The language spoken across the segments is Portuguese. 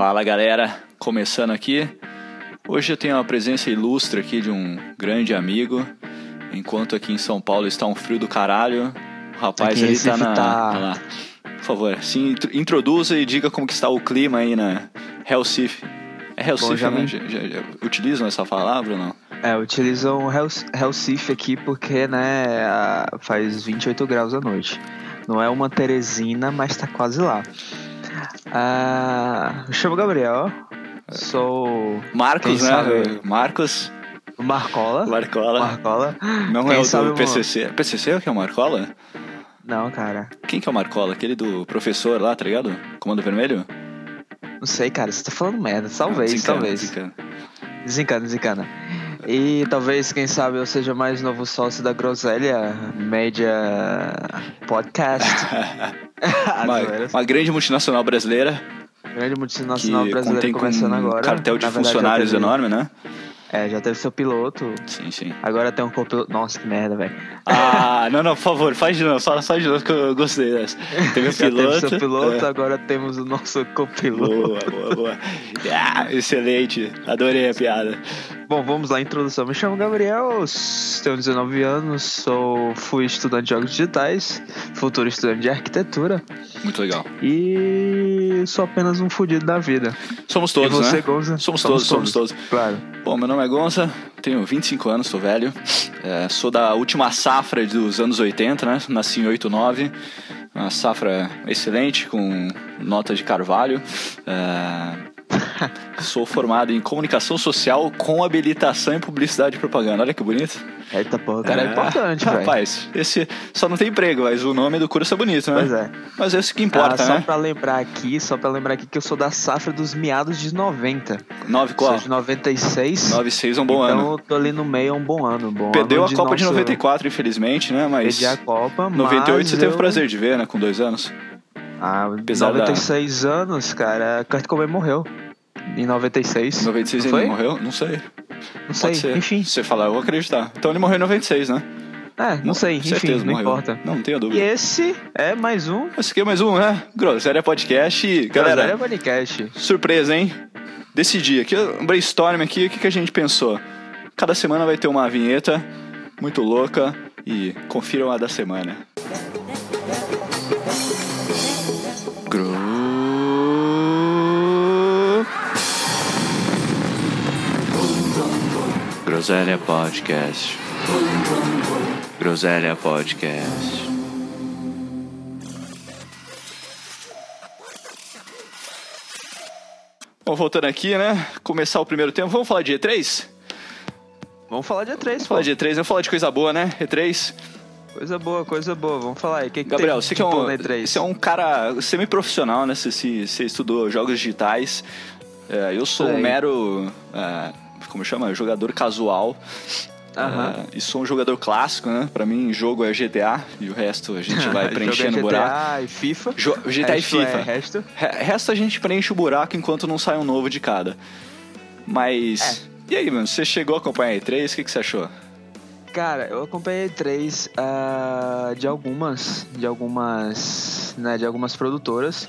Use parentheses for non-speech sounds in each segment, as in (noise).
Fala galera, começando aqui. Hoje eu tenho a presença ilustre aqui de um grande amigo. Enquanto aqui em São Paulo está um frio do caralho, o rapaz Aqui ali tá na. tá- lá. Por favor, se intro- introduza e diga como que está o clima aí na Recife. É já né? Já- já- já utilizam essa palavra ou não? É, utilizam Hellsif aqui porque, né, faz 28 graus à noite. Não é uma Teresina, mas tá quase lá. Ah, me chamo Gabriel, sou Marcos, né? sabe? Marcos Marcola. Marcola. Marcola. Não Quem é o do uma- PCC. PCC é o que é o Marcola? Não, cara. Quem que é o Marcola? Aquele do professor lá, tá ligado? Comando Vermelho? Não sei, cara. Você tá falando merda. Talvez, desencana, talvez. desencana. Desencana, desencana. E talvez, quem sabe, eu seja mais novo sócio da Groselha Média Podcast. (laughs) uma, uma grande multinacional brasileira Grande multinacional brasileira começando um agora. cartel de verdade, funcionários enorme, né? É, já teve seu piloto. Sim, sim. Agora tem um copiloto. Nossa, que merda, velho. Ah, (laughs) não, não, por favor, faz de novo, fala, faz de novo que eu gostei dessa. Teve (laughs) Já piloto. teve seu piloto, é. agora temos o nosso copiloto. Boa, boa, boa. Ah, excelente, adorei a piada. Bom, vamos lá, introdução. Me chamo Gabriel, tenho 19 anos, sou, fui estudante de jogos digitais, futuro estudante de arquitetura Muito legal. e sou apenas um fudido da vida. Somos e todos, você, né? Gonza? Somos todos, somos todos. Claro. Bom, meu nome é Gonza, tenho 25 anos, sou velho. É, sou da última safra dos anos 80, né? Nasci em 89. Uma safra excelente, com nota de carvalho. É, (laughs) sou formado em comunicação social com habilitação em publicidade e propaganda. Olha que bonito. Eita porra, o cara é, importante, velho. Rapaz, esse só não tem emprego, mas o nome do curso é bonito, né? Pois é. Mas esse que importa, ah, só né? pra lembrar aqui, só pra lembrar aqui que eu sou da safra dos meados de 90. 9 qual? Sou de 96. 9,6 é um bom então ano. eu tô ali no meio, é um bom ano. Bom Perdeu ano a Copa de nosso- 94, infelizmente, né? Mas. Perdi a Copa, 98 mas você teve eu... o prazer de ver, né? Com dois anos. Ah, Apesar da- 96 anos, cara. Kurt Cobain morreu. Em 96. 96 Não ele foi? morreu? Não sei. Não sei, ser. enfim. Se você falar, eu vou acreditar. Então ele morreu em 96, né? É, não sei, enfim, Certeza, não morreu. importa. Não, não tenho E dúvida. esse é mais um Esse aqui é mais um, né? Groselha Podcast. E, Galera Galera, Podcast. surpresa, hein? Decidi aqui, um brainstorm aqui, o que, que a gente pensou? Cada semana vai ter uma vinheta muito louca e confiram a da semana. Groselha Podcast. Groselha Podcast. Bom, voltando aqui, né? Começar o primeiro tempo. Vamos falar de E3? Vamos falar de E3, Vamos pô. falar de E3, vamos falar de coisa boa, né? E3. Coisa boa, coisa boa. Vamos falar aí. O que, que Gabriel, tem você que é um, na E3? você é um cara semi-profissional, né? Você, se- você estudou jogos digitais. É, eu sou um mero, é, como chama? Jogador casual. Aham. É, e sou um jogador clássico, né? Pra mim, jogo é GTA e o resto a gente (laughs) vai é preenchendo o buraco. GTA e FIFA. Jo- GTA e Resto é FIFA. resto. Re- Resto a gente preenche o buraco enquanto não sai um novo de cada. Mas. É. E aí, mano? Você chegou a acompanhar a E3? O que, que você achou? Cara, eu acompanhei três ah, de algumas, de algumas, né, de algumas produtoras.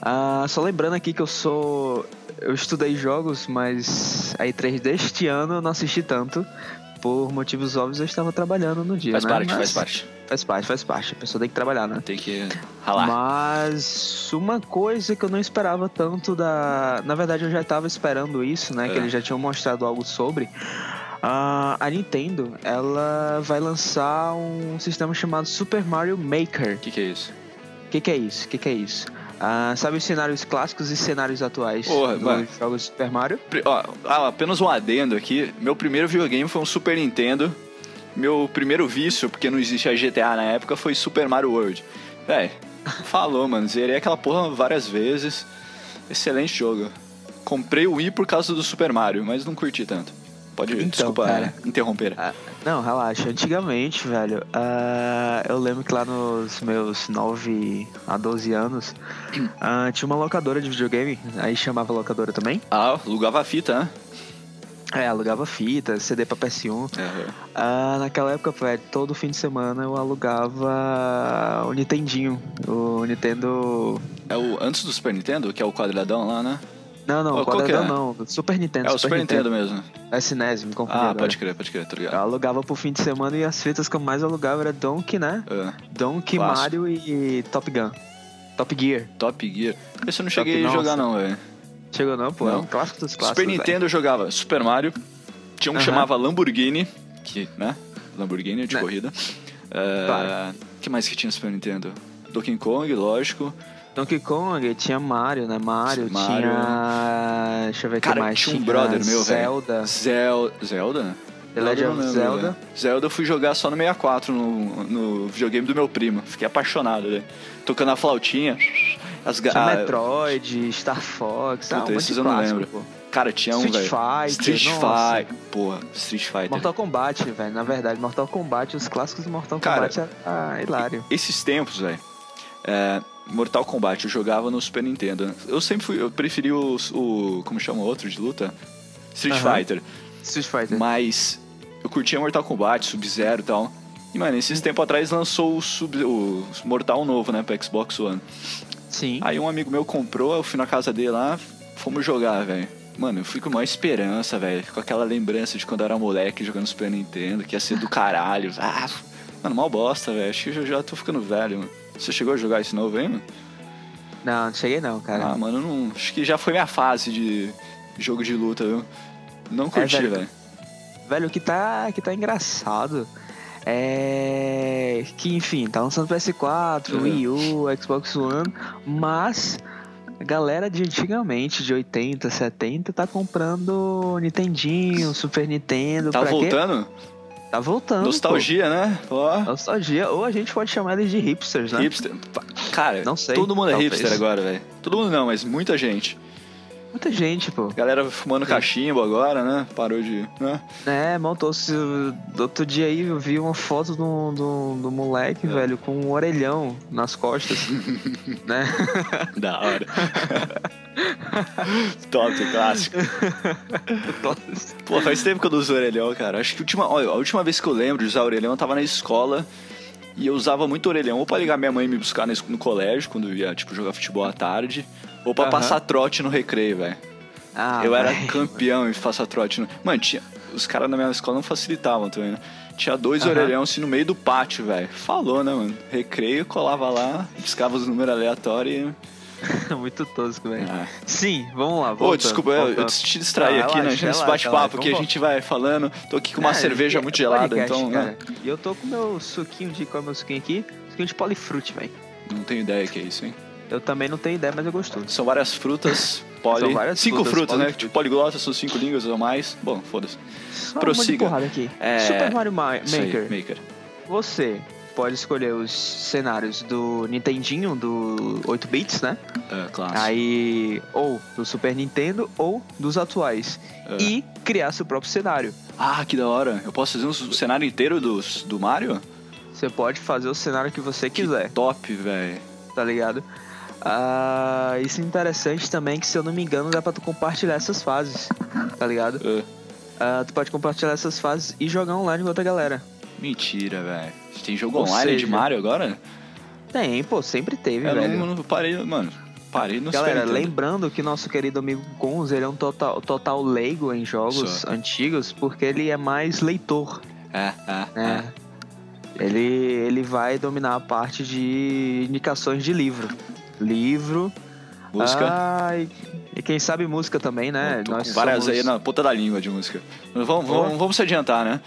Ah, só lembrando aqui que eu sou, eu estudei jogos, mas a E3 deste ano eu não assisti tanto. Por motivos óbvios, eu estava trabalhando no dia, Faz né? parte, Mas faz parte. Faz parte, faz parte. A pessoa tem que trabalhar, né? Tem que ralar. Mas uma coisa que eu não esperava tanto da. Na verdade, eu já estava esperando isso, né? É. Que eles já tinham mostrado algo sobre. Ah, a Nintendo, ela vai lançar um sistema chamado Super Mario Maker. O que, que é isso? O que, que é isso? O que, que é isso? Ah, sabe os cenários clássicos e cenários atuais Porra, dos jogos Super Mario? Ó, ah, apenas um adendo aqui. Meu primeiro videogame foi um Super Nintendo. Meu primeiro vício, porque não existia GTA na época, foi Super Mario World. Véi, (laughs) falou, mano. Zerei aquela porra várias vezes. Excelente jogo. Comprei o Wii por causa do Super Mario, mas não curti tanto. Pode, Então, desculpa cara. interromper. Ah, não, relaxa. Antigamente, velho, ah, eu lembro que lá nos meus 9 a 12 anos, ah, tinha uma locadora de videogame, aí chamava locadora também. Ah, alugava fita, né? É, alugava fita, CD pra PS1. É, Ah, naquela época, velho, todo fim de semana eu alugava o Nintendinho, o Nintendo... é o antes do Super Nintendo, que é o quadradão lá, né? Não, não, Qual- quadradão que é? não. Super Nintendo. É o Super Nintendo mesmo. É SNES, me confundi Ah, agora. pode crer, pode crer, Eu ligado. alugava pro fim de semana e as fitas que eu mais alugava era Donkey, né? Ah, Donkey, Clássico. Mario e Top Gun. Top Gear. Top Gear. Esse eu não Top- cheguei a nossa. jogar não, velho. Chegou não, pô? É Não. um clássico dos clássicos. Super. Nintendo eu jogava Super Mario. Tinha um que Aham. chamava Lamborghini, que, né? Lamborghini de Né. corrida. O Claro. que mais que tinha no Super Nintendo? Donkey Kong, lógico. Donkey Kong, tinha Mario, né? Mario, Mario. tinha... Deixa eu ver o que mais. tinha um brother meu, velho. Zelda. Zel... Zelda? The Legend eu of não lembro, Zelda. velho. Zelda eu fui jogar só no 64, no, no videogame do meu primo. Fiquei apaixonado, velho. Tocando a flautinha. As ga- Tinha ah, Metroid, Star Fox, ah, Puta, um monte esses de eu não lembro. pô. Cara, tinha um, Street velho. Fighter, Street nossa. Fighter. Porra, Street Fighter. Mortal Kombat, velho. Na verdade, Mortal Kombat, os clássicos do Mortal Cara, Kombat era hilário. Esses tempos, velho. é, Mortal Kombat eu jogava no Super Nintendo. Eu sempre fui. Eu preferi o. o como chama o outro de luta? Street Aham. Fighter. Street Fighter. Mas eu curtia Mortal Kombat, Sub-Zero e tal. E, mano, esses tempos atrás lançou o, Sub, o Mortal novo, né, pra Xbox One. Sim. Aí um amigo meu comprou, eu fui na casa dele lá, fomos jogar, velho. Mano, eu fui com maior esperança, velho. Com aquela lembrança de quando eu era moleque jogando Super Nintendo, que ia ser do caralho. Ah, mano, mal bosta, velho. Acho que eu já tô ficando velho, mano. Você chegou a jogar esse novo aí, mano? Não, não cheguei não, cara. Ah, mano, não. Acho que já foi minha fase de jogo de luta, viu? Não curti, velho. velho. Velho, o que tá, que tá engraçado é que, enfim, tá lançando PS4, Uhum. Wii U, Xbox One, mas a galera de antigamente, de 80, 70, tá comprando Nintendinho, Super Nintendo. Tá pra quê? Tá voltando. Nostalgia, né? Ó. Pô. Nostalgia. Ou a gente pode chamar eles de hipsters, né? Hipster. Cara, Não sei, todo mundo é talvez. hipster agora, velho. Todo mundo não, mas muita gente. Muita gente, pô. Galera fumando Sim. cachimbo agora, né? Parou de. Né? É, montou-se. Outro dia aí eu vi uma foto do, do, do moleque, É. velho, com um orelhão nas costas. (laughs) né? Da hora. Top, clássico. Pô, faz tempo que eu não uso orelhão, cara. Acho que a última, olha, a última vez que eu lembro de usar orelhão, eu tava na escola e eu usava muito orelhão ou pra ligar minha mãe e me buscar no colégio, quando eu ia, tipo, jogar futebol à tarde, ou pra Aham. passar trote no recreio, velho. Ah, eu era campeão em passar trote no... Mano, tinha... os caras na minha escola não facilitavam também, né? Tinha dois Aham. orelhão assim no meio do pátio, velho. Falou, né, mano? Recreio, colava lá, buscava os números aleatórios e... (laughs) Muito tosco, velho. Ah. Sim, vamos lá. Ô, voltando, desculpa, eu, eu voltando. te distraí Ah, aqui, né? Nesse bate-papo que a gente vai falando. Tô aqui com uma É, cerveja é muito gelada, podcast, então, né? cara. E eu tô com meu suquinho de. Qual é meu suquinho aqui? Suquinho de polifrute, velho. Não tenho ideia que é isso, hein? Eu também não tenho ideia, mas eu gosto. São várias frutas, (laughs) poli... São várias cinco frutas, frutas, né? Tipo, poliglota, são cinco línguas ou mais. Bom, foda-se. Prossiga. Um porrada aqui. É, Super Mario Ma- Isso aí, Maker. Maker. Você pode escolher os cenários do Nintendinho, do 8 bits, né? É, clássico. Aí, ou do Super Nintendo, ou dos atuais. É. E criar seu próprio cenário. Ah, que da hora. Eu posso fazer um cenário inteiro do, do Mario? Você pode fazer o cenário que você quiser, Top, velho. tá ligado? Ah, isso é interessante também, que se eu não me engano, dá pra tu compartilhar essas fases, tá ligado? É. Ah, tu pode compartilhar essas fases e jogar online com outra galera. Mentira, velho. Tem jogo Ou online de seja, Mario agora? Tem, pô, sempre teve, Eu velho. não, não parei, mano. Parei no Galera, lembrando que nosso querido amigo Gonz, ele é um total, total leigo em jogos Só. antigos, porque ele é mais leitor, É, é, né? Ele, ele vai dominar a parte de indicações de livro. Livro. Música. Ah, e, e quem sabe música também, né? Nós várias somos- aí na ponta da língua de música. Mas vamos, Ó. vamos, vamos se adiantar, né?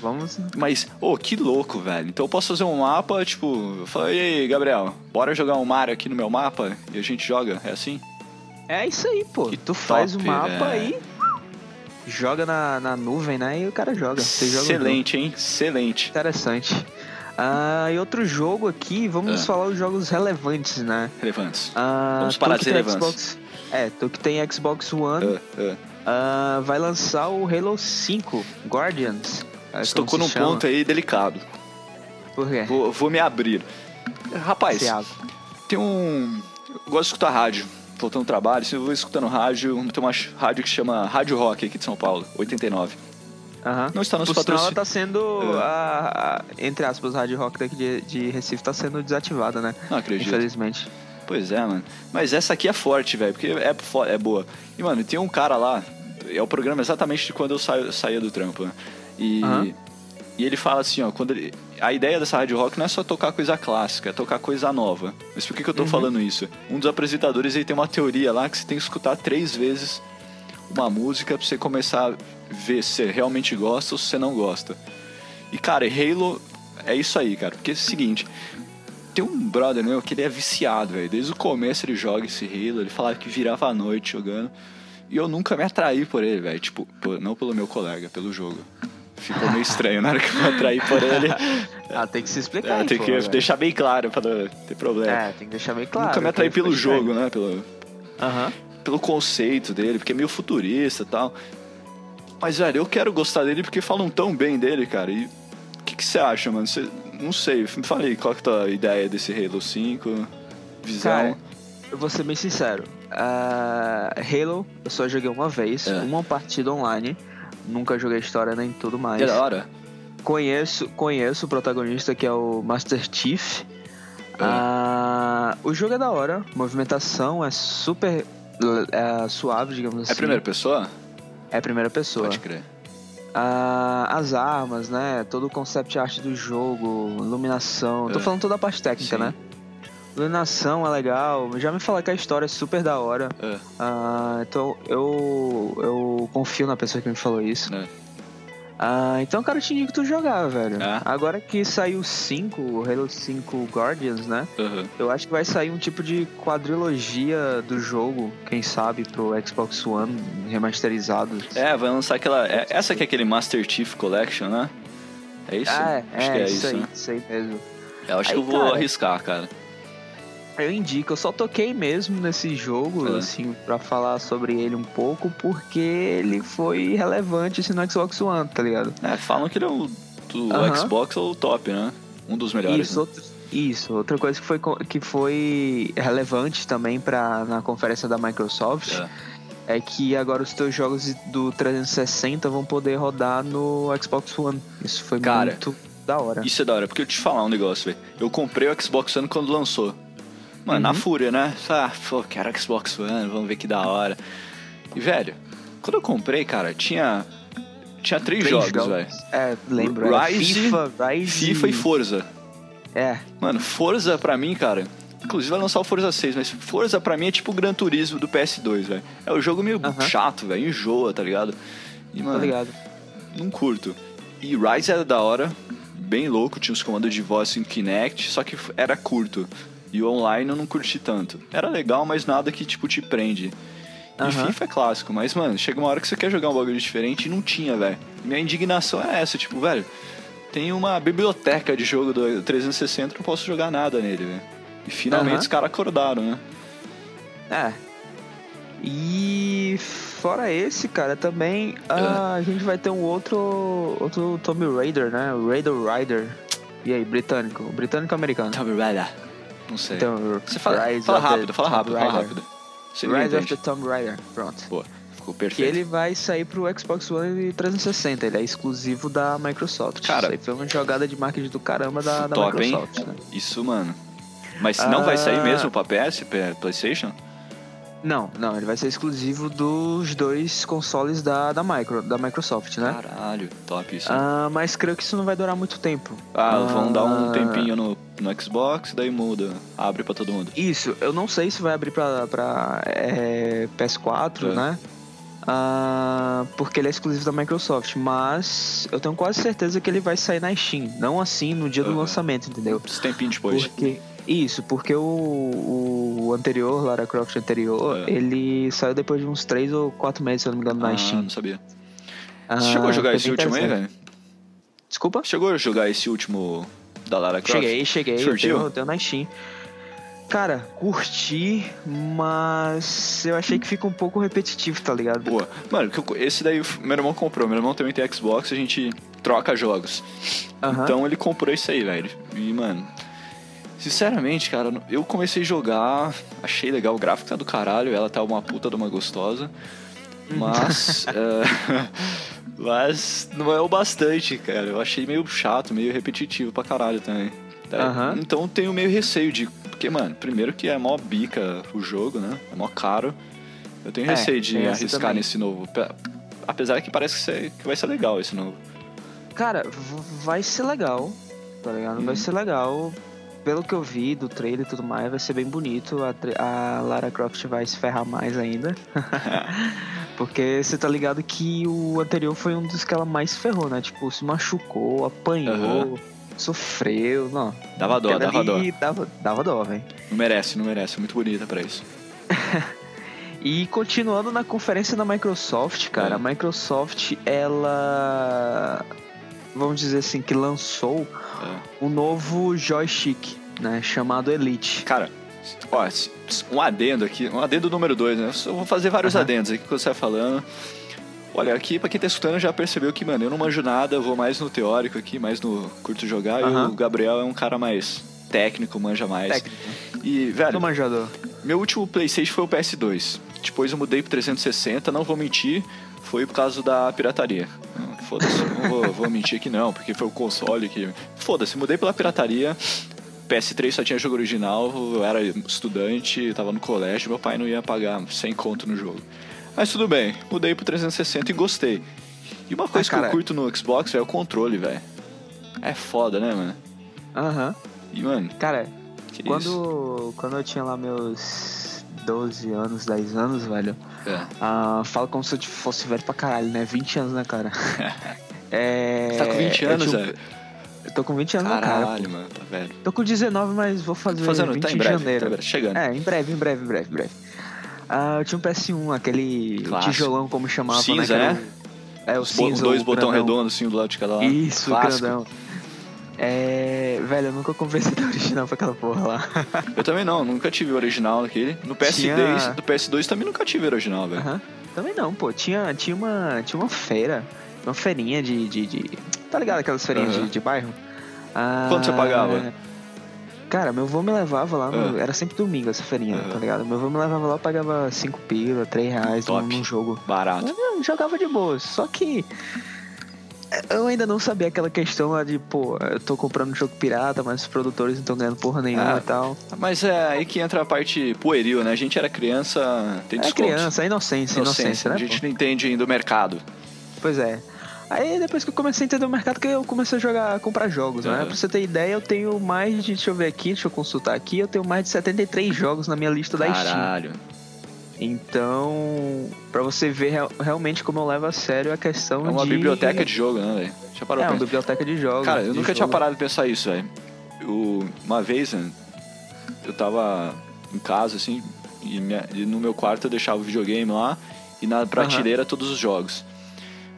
Vamos. Mas, ô, que louco, velho. Então eu posso fazer um mapa, tipo, eu falo, e aí, Gabriel, bora jogar um Mario aqui no meu mapa e a gente joga? É assim? É isso aí, pô. Que tu faz o top, mapa velho. e joga na, na nuvem, né? E o cara joga. Você joga. Excelente, hein? Excelente. Interessante. Ah, e outro jogo aqui, vamos Ah. falar os jogos relevantes, né? Relevantes. Ah, Vamos parar de tem relevância. Xbox, é, tu que tem Xbox One, Ah, ah. vai lançar o Halo 5 Guardians. é Você tocou num chama. ponto aí delicado. Por quê? Vou, vou me abrir. Rapaz, tem um. Eu gosto de escutar rádio. Voltando ao trabalho, se eu vou escutando rádio, tem uma rádio que chama Rádio Rock aqui de São Paulo, 89. Aham. Não está nos sinal, ela patrocínios. tá sendo, É. a, a- entre aspas, a Rádio Rock daqui de, de Recife tá sendo desativada, né? Não acredito. Infelizmente. Pois é, mano. Mas essa aqui é forte, velho, porque é, é boa. E, mano, tem um cara lá, é o programa exatamente de quando eu saio, saía do trampo, né? E, Aham. e ele fala assim, ó, quando ele, a ideia dessa rádio rock não é só tocar coisa clássica, é tocar coisa nova. Mas por que, que eu tô falando isso? Um dos apresentadores ele tem uma teoria lá que você tem que escutar três vezes uma música pra você começar ver se você realmente gosta ou se você não gosta. E, cara, Halo é isso aí, cara. Porque é o seguinte, tem um brother meu que ele é viciado, velho. Desde o começo ele joga esse Halo, ele falava que virava a noite jogando. E eu nunca me atraí por ele, velho. Tipo, não pelo meu colega, pelo jogo. Ficou meio estranho na hora que eu me atraí por ele. (laughs) Ah, tem que se explicar. É, tem pô, que velho. deixar bem claro pra não ter problema. É, tem que deixar bem claro. nunca me atraí pelo jogo, né? Pelo, Aham. pelo conceito dele, porque é meio futurista e tal. Mas, velho, eu quero gostar dele porque falam tão bem dele, cara. E o que, que você acha, mano? Você, não sei, me falei, qual que é a tua ideia desse Halo 5? Visão? Cara, eu vou ser bem sincero. Ah, Halo, eu só joguei uma vez, É. uma partida online. Nunca joguei história nem tudo mais. é da hora. Conheço, conheço o protagonista que é o Master Chief. Ah, o jogo é da hora, movimentação é super é, suave, digamos assim. É primeira pessoa? É primeira pessoa. Pode crer. Ah, as armas, né? Todo o concept art do jogo, iluminação. Tô É. falando toda a parte técnica, Sim. né? Iluminação é legal. Já me falaram que a história é super da hora. É, Ah, então eu, eu confio na pessoa que me falou isso. né? Ah, então, cara, eu te indico tu jogar, velho. É? Agora que saiu o 5, o Halo 5 Guardians, né? Aham. Eu acho que vai sair um tipo de quadrilogia do jogo, quem sabe, pro Xbox One remasterizado. É, vai lançar aquela. é- essa que é aquele Master Chief Collection, né? É isso? Ah, é, Acho é, que é isso, isso, aí, né? isso aí mesmo. Eu acho Aí, que eu vou cara, arriscar, cara. Eu indico, eu só toquei mesmo nesse jogo, É. assim, pra falar sobre ele um pouco, porque ele foi relevante assim, no Xbox One, tá ligado? É, falam que ele é o do. Xbox ou o top, né? Um dos melhores. Isso, né? outro- isso, outra coisa que foi, que foi relevante também pra, na conferência da Microsoft É. é. que agora os teus jogos do 360 vão poder rodar no Xbox One. Isso foi Cara, muito da hora. Isso é da hora, porque eu te falar um negócio, velho. Eu comprei o Xbox One quando lançou. Mano, na Uhum. fúria, né? Ah, pô, quero Xbox One, vamos ver que da hora. E, velho, quando eu comprei, cara, tinha. Tinha três, Três jogos, velho. É, lembro. Rise, FIFA, Rise, FIFA e Forza. É, Mano, Forza pra mim, cara. Inclusive vai lançar o Forza 6, mas Forza pra mim é tipo o Gran Turismo do PS2, velho. É um jogo meio chato, velho. Enjoa, tá ligado? E, tá mano, ligado. não curto. E Rise era da hora, bem louco, tinha os comandos de voz em Kinect, só que era curto. E o online eu não curti tanto. Era legal, mas nada que, tipo, te prende. E Aham. FIFA é clássico, mas, mano, chega uma hora que você quer jogar um bagulho diferente e não tinha, velho. Minha indignação é essa, tipo, velho, tem uma biblioteca de jogo do 360, não posso jogar nada nele, velho. E finalmente Aham. os caras acordaram, né? É. E fora esse, cara, também ah, a gente vai ter um outro outro Tomb Raider, né? Raider Rider. E aí, britânico? Britânico ou americano? Tomb Raider. Não sei. Então, você fala, fala rápido, fala rápido, fala rápido. Você Rise of the. Tomb Raider, pronto. Boa, ficou Que perfeito. ele vai sair pro Xbox One e 360, ele é exclusivo da Microsoft. Cara, Isso aí foi uma jogada de marketing do caramba da, da top, hein? Microsoft, né? Isso, mano. Mas não vai sair Ah. mesmo pra PS, pra PlayStation? Não, não, ele vai ser exclusivo dos dois consoles da, da, Micro, da Microsoft, né? Caralho, top isso. Ah, mas creio que isso não vai durar muito tempo. Ah, vão dar um Ah, tempinho no, no Xbox, daí muda. Abre pra todo mundo. Isso, eu não sei se vai abrir pra, pra é, PS4, É. né? Ah, porque ele é exclusivo da Microsoft, mas eu tenho quase certeza que ele vai sair na Steam. Não assim no dia do Aham. lançamento, entendeu? Esse tempinho depois. Porque, isso, porque o, o anterior, Lara Croft anterior, É. ele saiu depois de uns 3 ou 4 meses, se eu não me engano, na Ah, Steam. não sabia. Ah, Você chegou a jogar esse último aí, velho? Desculpa? Chegou a jogar esse último da Lara Croft? Cheguei, cheguei. Eu tenho, eu tenho na Steam. Cara, curti, mas eu achei que fica um pouco repetitivo, tá ligado? Boa. Mano, esse daí meu irmão comprou. Meu irmão também tem Xbox, a gente troca jogos. Aham. Então ele comprou isso aí, velho. E, mano, sinceramente, cara, eu comecei a jogar, achei legal, o gráfico tá do caralho, ela tá uma puta de uma gostosa. Mas. é, (laughs) mas não é o bastante, cara. Eu achei meio chato, meio repetitivo pra caralho também. Aham. Então tenho meio receio de. Porque, mano, primeiro que é mó bica o jogo, né? É mó caro. Eu tenho É, receio de arriscar também. nesse novo. Pe- Apesar que parece que, ser- que vai ser legal esse novo. Cara, vai ser legal, tá ligado? Vai Uhum. ser legal. Pelo que eu vi do trailer e tudo mais, vai ser bem bonito. A, a Lara Croft vai se ferrar mais ainda. (laughs) Porque você tá ligado que o anterior foi um dos que ela mais ferrou, né? Tipo, se machucou, apanhou, sofreu. Não. Dava dó, dava dó. Dava, dava dó, velho. Não merece, não merece. Muito bonita pra isso. (laughs) E continuando na conferência da Microsoft, cara, É. a Microsoft, ela. Vamos dizer assim, que lançou É. um novo joystick, né? Chamado Elite. Cara, ó, um adendo aqui, um adendo número 2, né? Eu vou fazer vários Aham. adendos aqui que você vai falando. Olha, aqui pra quem tá escutando já percebeu que, mano, eu não manjo nada, eu vou mais no teórico aqui, mais no curto jogar, e Aham. o Gabriel é um cara mais técnico, manja mais. Técnico. E, velho, Do manjador. meu último Playstation foi o PS2. Depois eu mudei pro 360, não vou mentir, foi por causa da pirataria. Foda-se, não vou, vou mentir que não, porque foi o console que. Foda-se, mudei pela pirataria. PS3 só tinha jogo original, eu era estudante, tava no colégio, meu pai não ia pagar 100 conto no jogo. Mas tudo bem, mudei pro 360 e gostei. E uma coisa que cara. eu curto no Xbox é o controle, velho. É foda, né, mano? Aham. E, mano, Cara, que isso? quando, quando eu tinha lá meus 12 anos, 10 anos, velho, É. ah, falo como se eu fosse velho pra caralho, né? 20 anos na cara. (laughs) É, Você tá com 20 eu anos, velho? Eu tô com 20 anos na cara. Caralho, mano, tá velho. Tô com 19, mas vou fazer Fazendo, 20 tá em de breve, janeiro. tá em breve, chegando. É, em breve, em breve, em breve, em breve. Ah, eu tinha um PS1, aquele Clássico. tijolão, como chamava, Cinza, né? né? Que era o- É, o Os cinza, dois botão grandão. redondos assim do lado de cada lado. Isso, Clássico. grandão. É, velho, eu nunca comprei CD (laughs) original pra aquela porra lá. Eu também não, nunca tive o original naquele. No PS2, Tinha- do PS2 também nunca tive o original, velho. Aham. Também não, pô. Tinha, tinha, uma, tinha uma feira, uma feirinha de. de, de- tá ligado? Aquelas feirinhas de, de bairro? Ah, Quanto você pagava? Cara, meu avô me levava lá, no- Ah. era sempre domingo essa feirinha, tá ligado? Meu avô me levava lá, eu pagava 5 pila, 3 reais Top. num jogo. Barato. Eu jogava de boa, só que eu ainda não sabia aquela questão lá de, pô, eu tô comprando um jogo pirata, mas os produtores não estão ganhando porra nenhuma Ah, e tal. Mas é aí que entra a parte pueril, né? A gente era criança, tem É desconto. criança, é inocência, inocência, né? A pô? gente não entende ainda o mercado. Pois é. Aí depois que eu comecei a entender o mercado, que eu comecei a jogar, a comprar jogos, né? Aham. Pra você ter ideia, eu tenho mais de, deixa eu ver aqui, deixa eu consultar aqui, eu tenho mais de 73 jogos na minha lista da Steam. Caralho. Então, pra você ver real- realmente como eu levo a sério a questão É uma de... biblioteca de jogo, né, velho? É, uma biblioteca de jogos. Cara, eu de nunca tinha jogo. parado de pensar isso, velho. Uma vez, né, eu tava em casa, assim, e, minha- e no meu quarto eu deixava o videogame lá e na prateleira todos os jogos.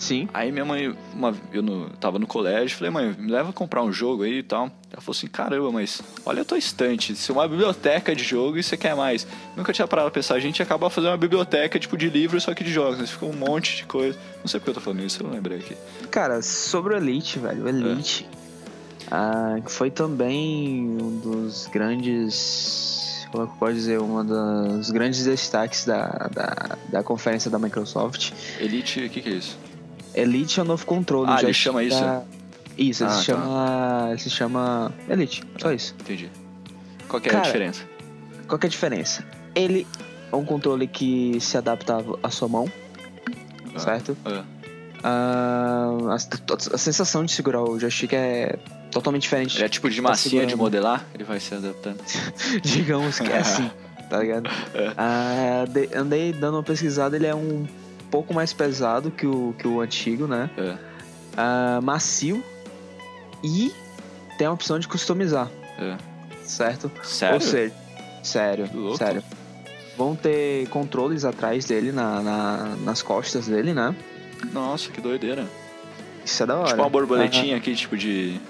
Sim. Aí minha mãe, uma, eu no, tava no colégio, falei, mãe, me leva a comprar um jogo aí e tal. Ela falou assim, caramba, mas olha a tua estante, isso é uma biblioteca de jogo e você quer mais. Nunca tinha parado pra pensar, a gente acaba fazendo uma biblioteca tipo de livros, só que de jogos, né? Fica um monte de coisa. Não sei porque eu tô falando isso, eu não lembrei aqui. Cara, sobre o Elite, velho, o Elite ah, que foi também um dos grandes. Como é que pode dizer? Um dos grandes destaques da, da, da conferência da Microsoft. Elite, o que que é isso? Elite é o novo controle. Ah, já ele chama isso? da- Isso, ele Ah, se tá. chama. ele se chama Elite, só isso. Entendi. Qual é a Cara, diferença? Qual que é a diferença? Ele é um controle que se adapta à sua mão, Ah, certo? ah, Ah, a, a sensação de segurar o joystick é totalmente diferente. Ele é tipo de Tá massinha de modelar? Ele vai se adaptando. (laughs) Digamos que é assim, (laughs) tá ligado? É. Ah, de- andei dando uma pesquisada, ele é um pouco mais pesado que o, que o antigo, né? É, Ah, macio e tem a opção de customizar, é. certo? Sério? Ou seja, sério, louco. sério. Vão ter controles atrás dele, na, na- nas costas dele, né? Nossa, que doideira. Isso é da hora. Tipo uma borboletinha aqui, tipo de.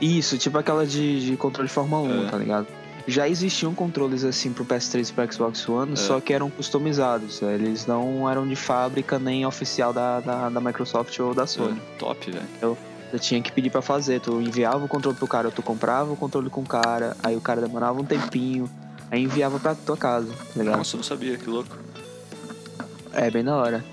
Isso, tipo aquela de, de controle de Fórmula 1, É. tá ligado? Já existiam controles assim pro PS3 e pro Xbox One, É. só que eram customizados. Eles não eram de fábrica nem oficial da, da, da Microsoft ou da Sony. É, top, velho. Eu tinha que pedir pra fazer. Tu enviava o controle pro cara, ou tu comprava o controle com o cara, aí o cara demorava um tempinho, aí enviava pra tua casa, tá ligado? Nossa, eu não sabia, que louco. É bem da hora.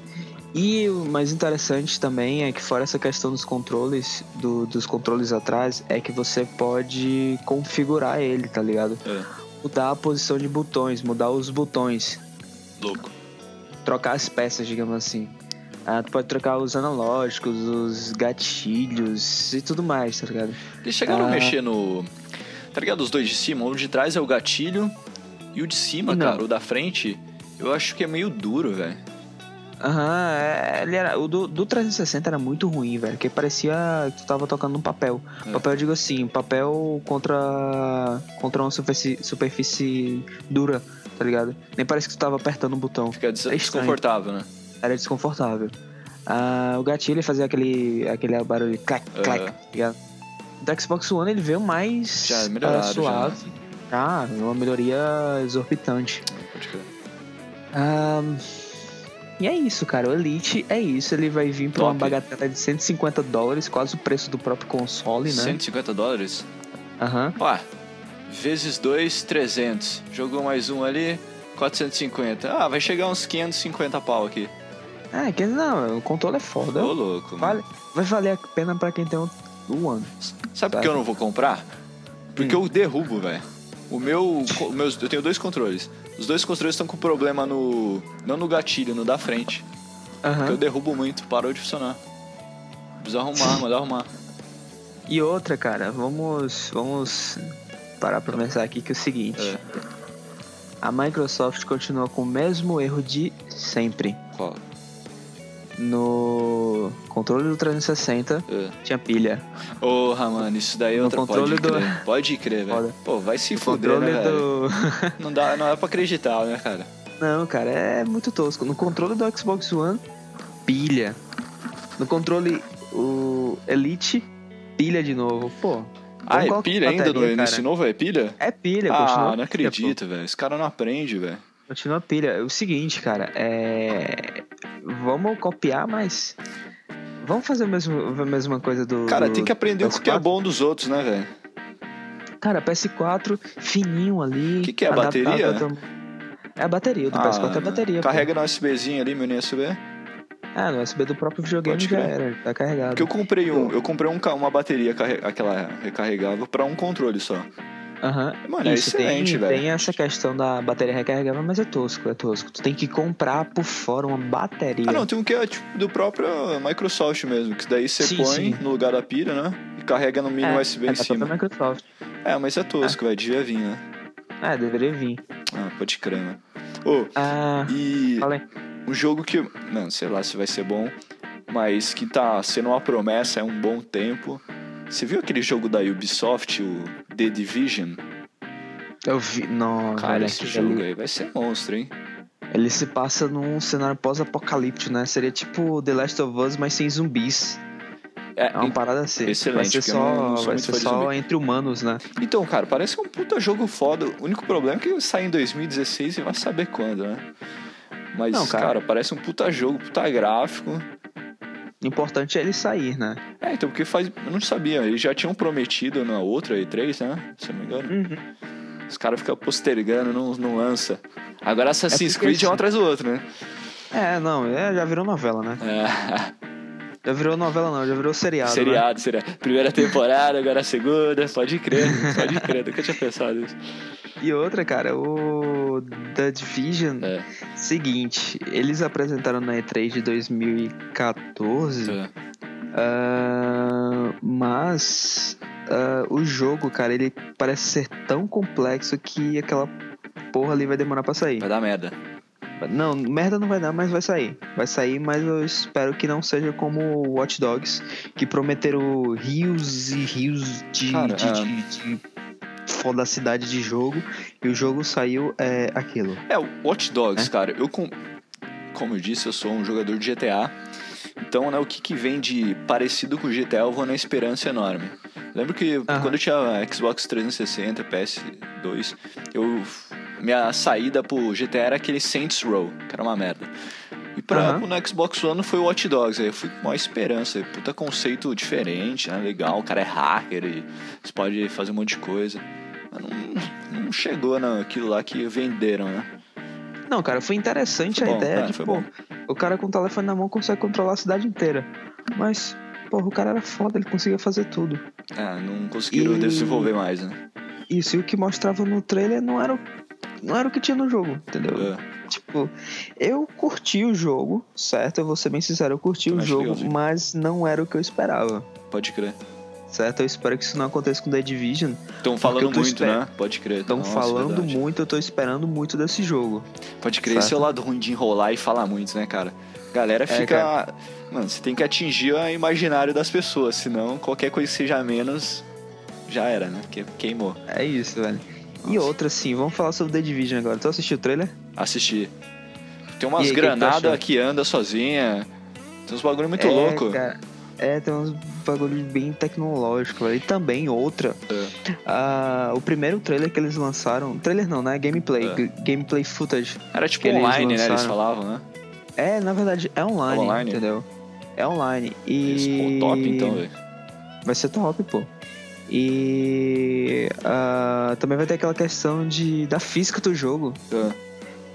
E o mais interessante também é que fora essa questão dos controles, do- dos controles atrás, é que você pode configurar ele, tá ligado? É, Mudar a posição de botões, mudar os botões, louco. trocar as peças, digamos assim. Ah, tu pode trocar os analógicos, os gatilhos e tudo mais, tá ligado? Eles chegaram a Ah. mexer no. Tá ligado? Os dois de cima. O de trás é o gatilho. E o de cima, Não. cara, o da frente, eu acho que é meio duro, velho. Aham, é, ele era, o do, do 360 era muito ruim, velho, porque parecia que tu tava tocando num papel. É. Papel, eu digo assim, papel contra, contra uma superfície, superfície dura, tá ligado? Nem parece que tu tava apertando um botão. Fica des- É desconfortável, né? Era desconfortável. Ah, o gatilho fazia aquele, aquele barulho clac, clac, Aham. tá ligado? Do Xbox One ele veio mais Já ah, melhoraram, já. suave. Ah, uma melhoria exorbitante. Pode crer. Ah, e é isso, cara. O Elite é isso. Ele vai vir por uma Top. bagatela de 150 dólares, quase o preço do próprio console, né? 150 dólares? Aham. Ó, vezes 2, 300. Jogou mais um ali, 450. Ah, vai chegar uns 550 pau aqui. É, que não, o controle é foda. Ô, louco. mano. Vale, vai valer a pena pra quem tem um, um One. Sabe por que eu não vou comprar? Porque Hum. eu derrubo, velho. O meu, meus, eu tenho dois controles. Os dois controles estão com problema no, não no gatilho, no da frente. Aham. Que eu derrubo muito, parou de funcionar. Precisa arrumar, mandar arrumar. E outra, cara, vamos, vamos parar pra pensar aqui que é o seguinte. É. A Microsoft continua com o mesmo erro de sempre. Qual? No controle do 360 É. tinha pilha. Porra, mano, isso daí é outra controle pode do- crer. Pode crer, velho. Pô, vai se fuder, controle né, do. Não dá, não é pra acreditar, né, cara? Não, cara, é muito tosco. No controle do Xbox One, pilha. No controle o Elite, pilha de novo. Pô. Ah, é pilha ainda no, bateria, nesse novo? É pilha? É pilha, continua Ah, não acredito, velho. Esse cara não aprende, velho. Continua pilha. É o seguinte, cara, é. Vamos copiar, mas. Vamos fazer a mesma, a mesma coisa do. Cara, tem que aprender o que é PS4? bom dos outros, né, velho? Cara, PS4 fininho ali. Que que é, bateria? É a bateria, o do PS4 é a bateria. pô. Carrega no USBzinho ali, meu USB. Ah, no USB do próprio videogame já era, tá carregado. Porque eu comprei um, eu comprei um, uma bateria aquela recarregável pra um controle só. Aham. Mano, é Isso, excelente, tem, velho. tem essa questão da bateria recarregável, mas é tosco, é tosco. Tu tem que comprar por fora uma bateria. Ah, não, tem um que é tipo do próprio Microsoft mesmo, que daí você Sim, põe sim. no lugar da pilha, né? E carrega no mini é, USB é em cima. Microsoft. É, mas é tosco, velho. Devia vir, né? É, deveria vir. Ah, pode crer, né? Ô, Ah, e falei. um jogo que, não, sei lá se vai ser bom, mas que tá sendo uma promessa há um bom tempo. Você viu aquele jogo da Ubisoft, o The Division? Eu vi. Não, Cara, velho, esse jogo aí vai ser monstro, hein? Ele se passa num cenário pós-apocalíptico, né? Seria tipo The Last of Us, mas sem zumbis. É uma parada assim. Excelente, Vai ser só, vai ser só entre humanos, né? Então, cara, parece um puta jogo foda. O único problema é que sai em 2016 e vai saber quando, né? Mas, Não, cara. cara. parece um puta jogo, puta gráfico. O importante é ele sair, né? É, então, porque faz. Eu não sabia, eles já tinham prometido na outra E3, né? Se eu não me engano. Uhum. Os caras ficam postergando, não, não lança. Agora Assassin's porque Creed é um atrás do outro, né? É, não, é, já virou novela, né? É. (laughs) Já virou novela não, já virou seriado. Né? seriado, seriado. Primeira temporada, agora a segunda. Pode crer, pode crer. Nunca tinha pensado isso. E outra, cara, o The Division, É. seguinte, eles apresentaram na E3 de 2014, é. ah, mas ah, o jogo, cara, ele parece ser tão complexo que aquela porra ali vai demorar pra sair. Vai dar merda. Não, merda não vai dar, mas vai sair. Vai sair, mas eu espero que não seja como o Watch Dogs, que prometeram rios e rios de, Cara, de, é. de, de fodacidade de jogo, e o jogo saiu é, aquilo. É, o Watch Dogs, É? cara, eu com... como eu disse, eu sou um jogador de GTA. Então, né, o que, que vem de parecido com o GTA, eu vou na esperança enorme. Lembro que Aham. quando eu tinha Xbox 360, PS2, eu minha saída pro GTA era aquele Saints Row, que era uma merda. E pra, Aham. no Xbox One foi o Watch Dogs, aí eu fui com maior esperança. Puta conceito diferente, né? Legal, o cara é hacker e você pode fazer um monte de coisa. Mas não, não chegou naquilo lá que venderam, né? Não, cara, foi interessante Foi a bom, ideia é, de, pô, bom. O cara com o telefone na mão consegue controlar a cidade inteira. Mas, porra, o cara era foda, ele conseguia fazer tudo. Ah, não conseguiram E- desenvolver mais, né? Isso, e o que mostrava no trailer não era o, não era o que tinha no jogo, entendeu? É. Tipo, eu curti o jogo, certo? Eu vou ser bem sincero, eu curti o Também acho jogo, legalzinho. mas não era o que eu esperava, Pode crer. Certo? Eu espero que isso não aconteça com The Division. Estão falando muito, esper- né? Pode crer. Estão falando verdade. muito, eu tô esperando muito desse jogo. Pode crer. Certo. Esse é o lado ruim de enrolar e falar muito, né, cara? Galera É, fica. Mano, você tem que atingir o imaginário das pessoas, senão qualquer coisa que seja menos já era, né? Porque queimou. É isso, velho. E Nossa. outra, assim, vamos falar sobre The Division agora. Tu assistiu o trailer? Assistir. Tem E umas que que granadas achou? que anda sozinha. Tem uns bagulho muito é, louco. Cara, é, tem uns bagulho bem tecnológico, velho. E também outra. É. ah, o primeiro trailer que eles lançaram. Trailer não, né? Gameplay. É. Gameplay footage. Era tipo que eles online, né? Eles falavam, né? É, na verdade, é online, online? entendeu? É online. E. Eles, pô, top então, velho. Vai ser top, pô. E ah, também vai ter aquela questão de da física do jogo. É,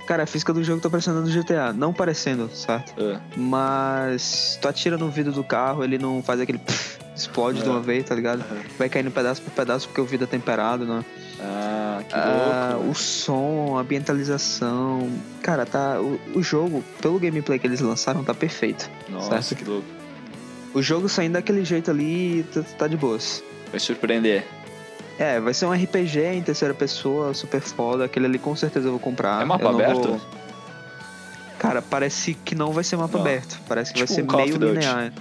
Cara, a física do jogo tá parecendo do GTA. Não parecendo, certo? é. Mas tu atira no vidro do carro, ele não faz aquele pff, explode de É. uma vez, tá ligado? Aham. Vai caindo pedaço por pedaço porque o vidro é temperado, né? Ah, que Ah, louco. o som, a ambientalização. Cara, tá. O, o jogo, pelo gameplay que eles lançaram, tá perfeito. Nossa, certo. que louco. O jogo saindo daquele jeito ali, tá, tá de boas. Vai surpreender. É, vai ser um RPG em terceira pessoa, super foda. Aquele ali com certeza eu vou comprar. É mapa Eu aberto? vou- Cara, parece que não vai ser mapa Não. aberto. Parece que Tipo vai ser um Call meio linear.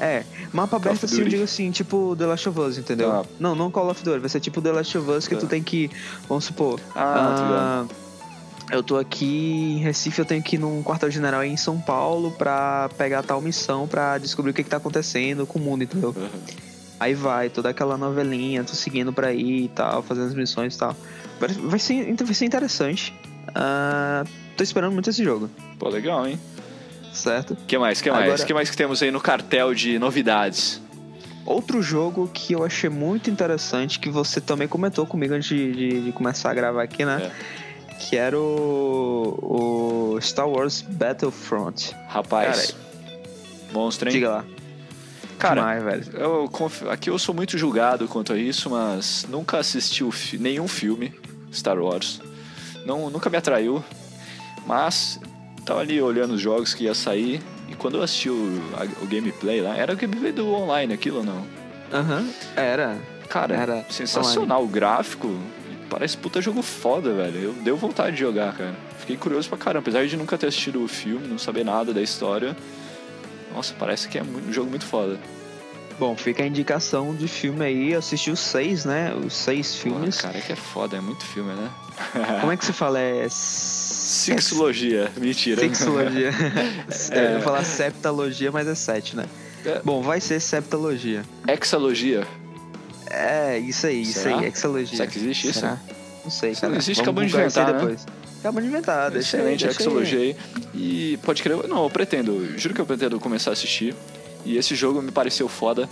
É, mapa of aberto assim, eu digo assim, tipo The Last of Us, entendeu? Tá. Não, não Call of Duty, vai ser tipo The Last of Us que tu tem que, vamos supor, Ah, ah, eu tô aqui em Recife, eu tenho que ir num quartel-general em São Paulo pra pegar tal missão pra descobrir o que que tá acontecendo com o mundo, entendeu? Aham. Aí vai, toda aquela novelinha, tu seguindo pra aí e tal, fazendo as missões e tal. Vai, ser, vai ser interessante. Ah, tô esperando muito esse jogo, Pô, legal, hein? certo? que mais? que mais? Agora- que mais que temos aí no cartel de novidades? Outro jogo que eu achei muito interessante, que você também comentou comigo antes de, de- de começar a gravar aqui, né? Que era o, o Star Wars Battlefront. Rapaz. monstro, hein? Diga lá. Cara, Demais, velho. eu aqui eu sou muito julgado quanto a isso, mas nunca assisti fi- nenhum filme Star Wars. Não, nunca me atraiu. Mas tava ali olhando os jogos que ia sair. E quando eu assisti o, a- o gameplay lá, era o gameplay do online aquilo ou não? Aham, era. Cara, Era sensacional o gráfico. Parece puta jogo foda, velho. Eu deu vontade de jogar, cara. Fiquei curioso pra caramba. Apesar de nunca ter assistido o filme, não saber nada da história. Nossa, parece que é um jogo muito foda. Bom, fica a indicação de filme aí. Eu assisti os seis, né? Os seis filmes. Porra, cara, é que é foda, é muito filme, né? (laughs) Como é que se fala? É. Sexologia, mentira. Sexologia. (laughs) (laughs) É. Eu ia falar septalogia, mas é sete, né? É. Bom, vai ser septalogia. Exalogia. É, isso aí, isso Será? aí, exologia. Será que existe isso? Será? Não sei, Se cara. não existe, acabamos de isso inventar, né? depois. Acabamos de inventar, deixa Excelente, aí. Exalogia aí. E pode crer, não, eu pretendo, juro que eu pretendo começar a assistir. E esse jogo me pareceu foda.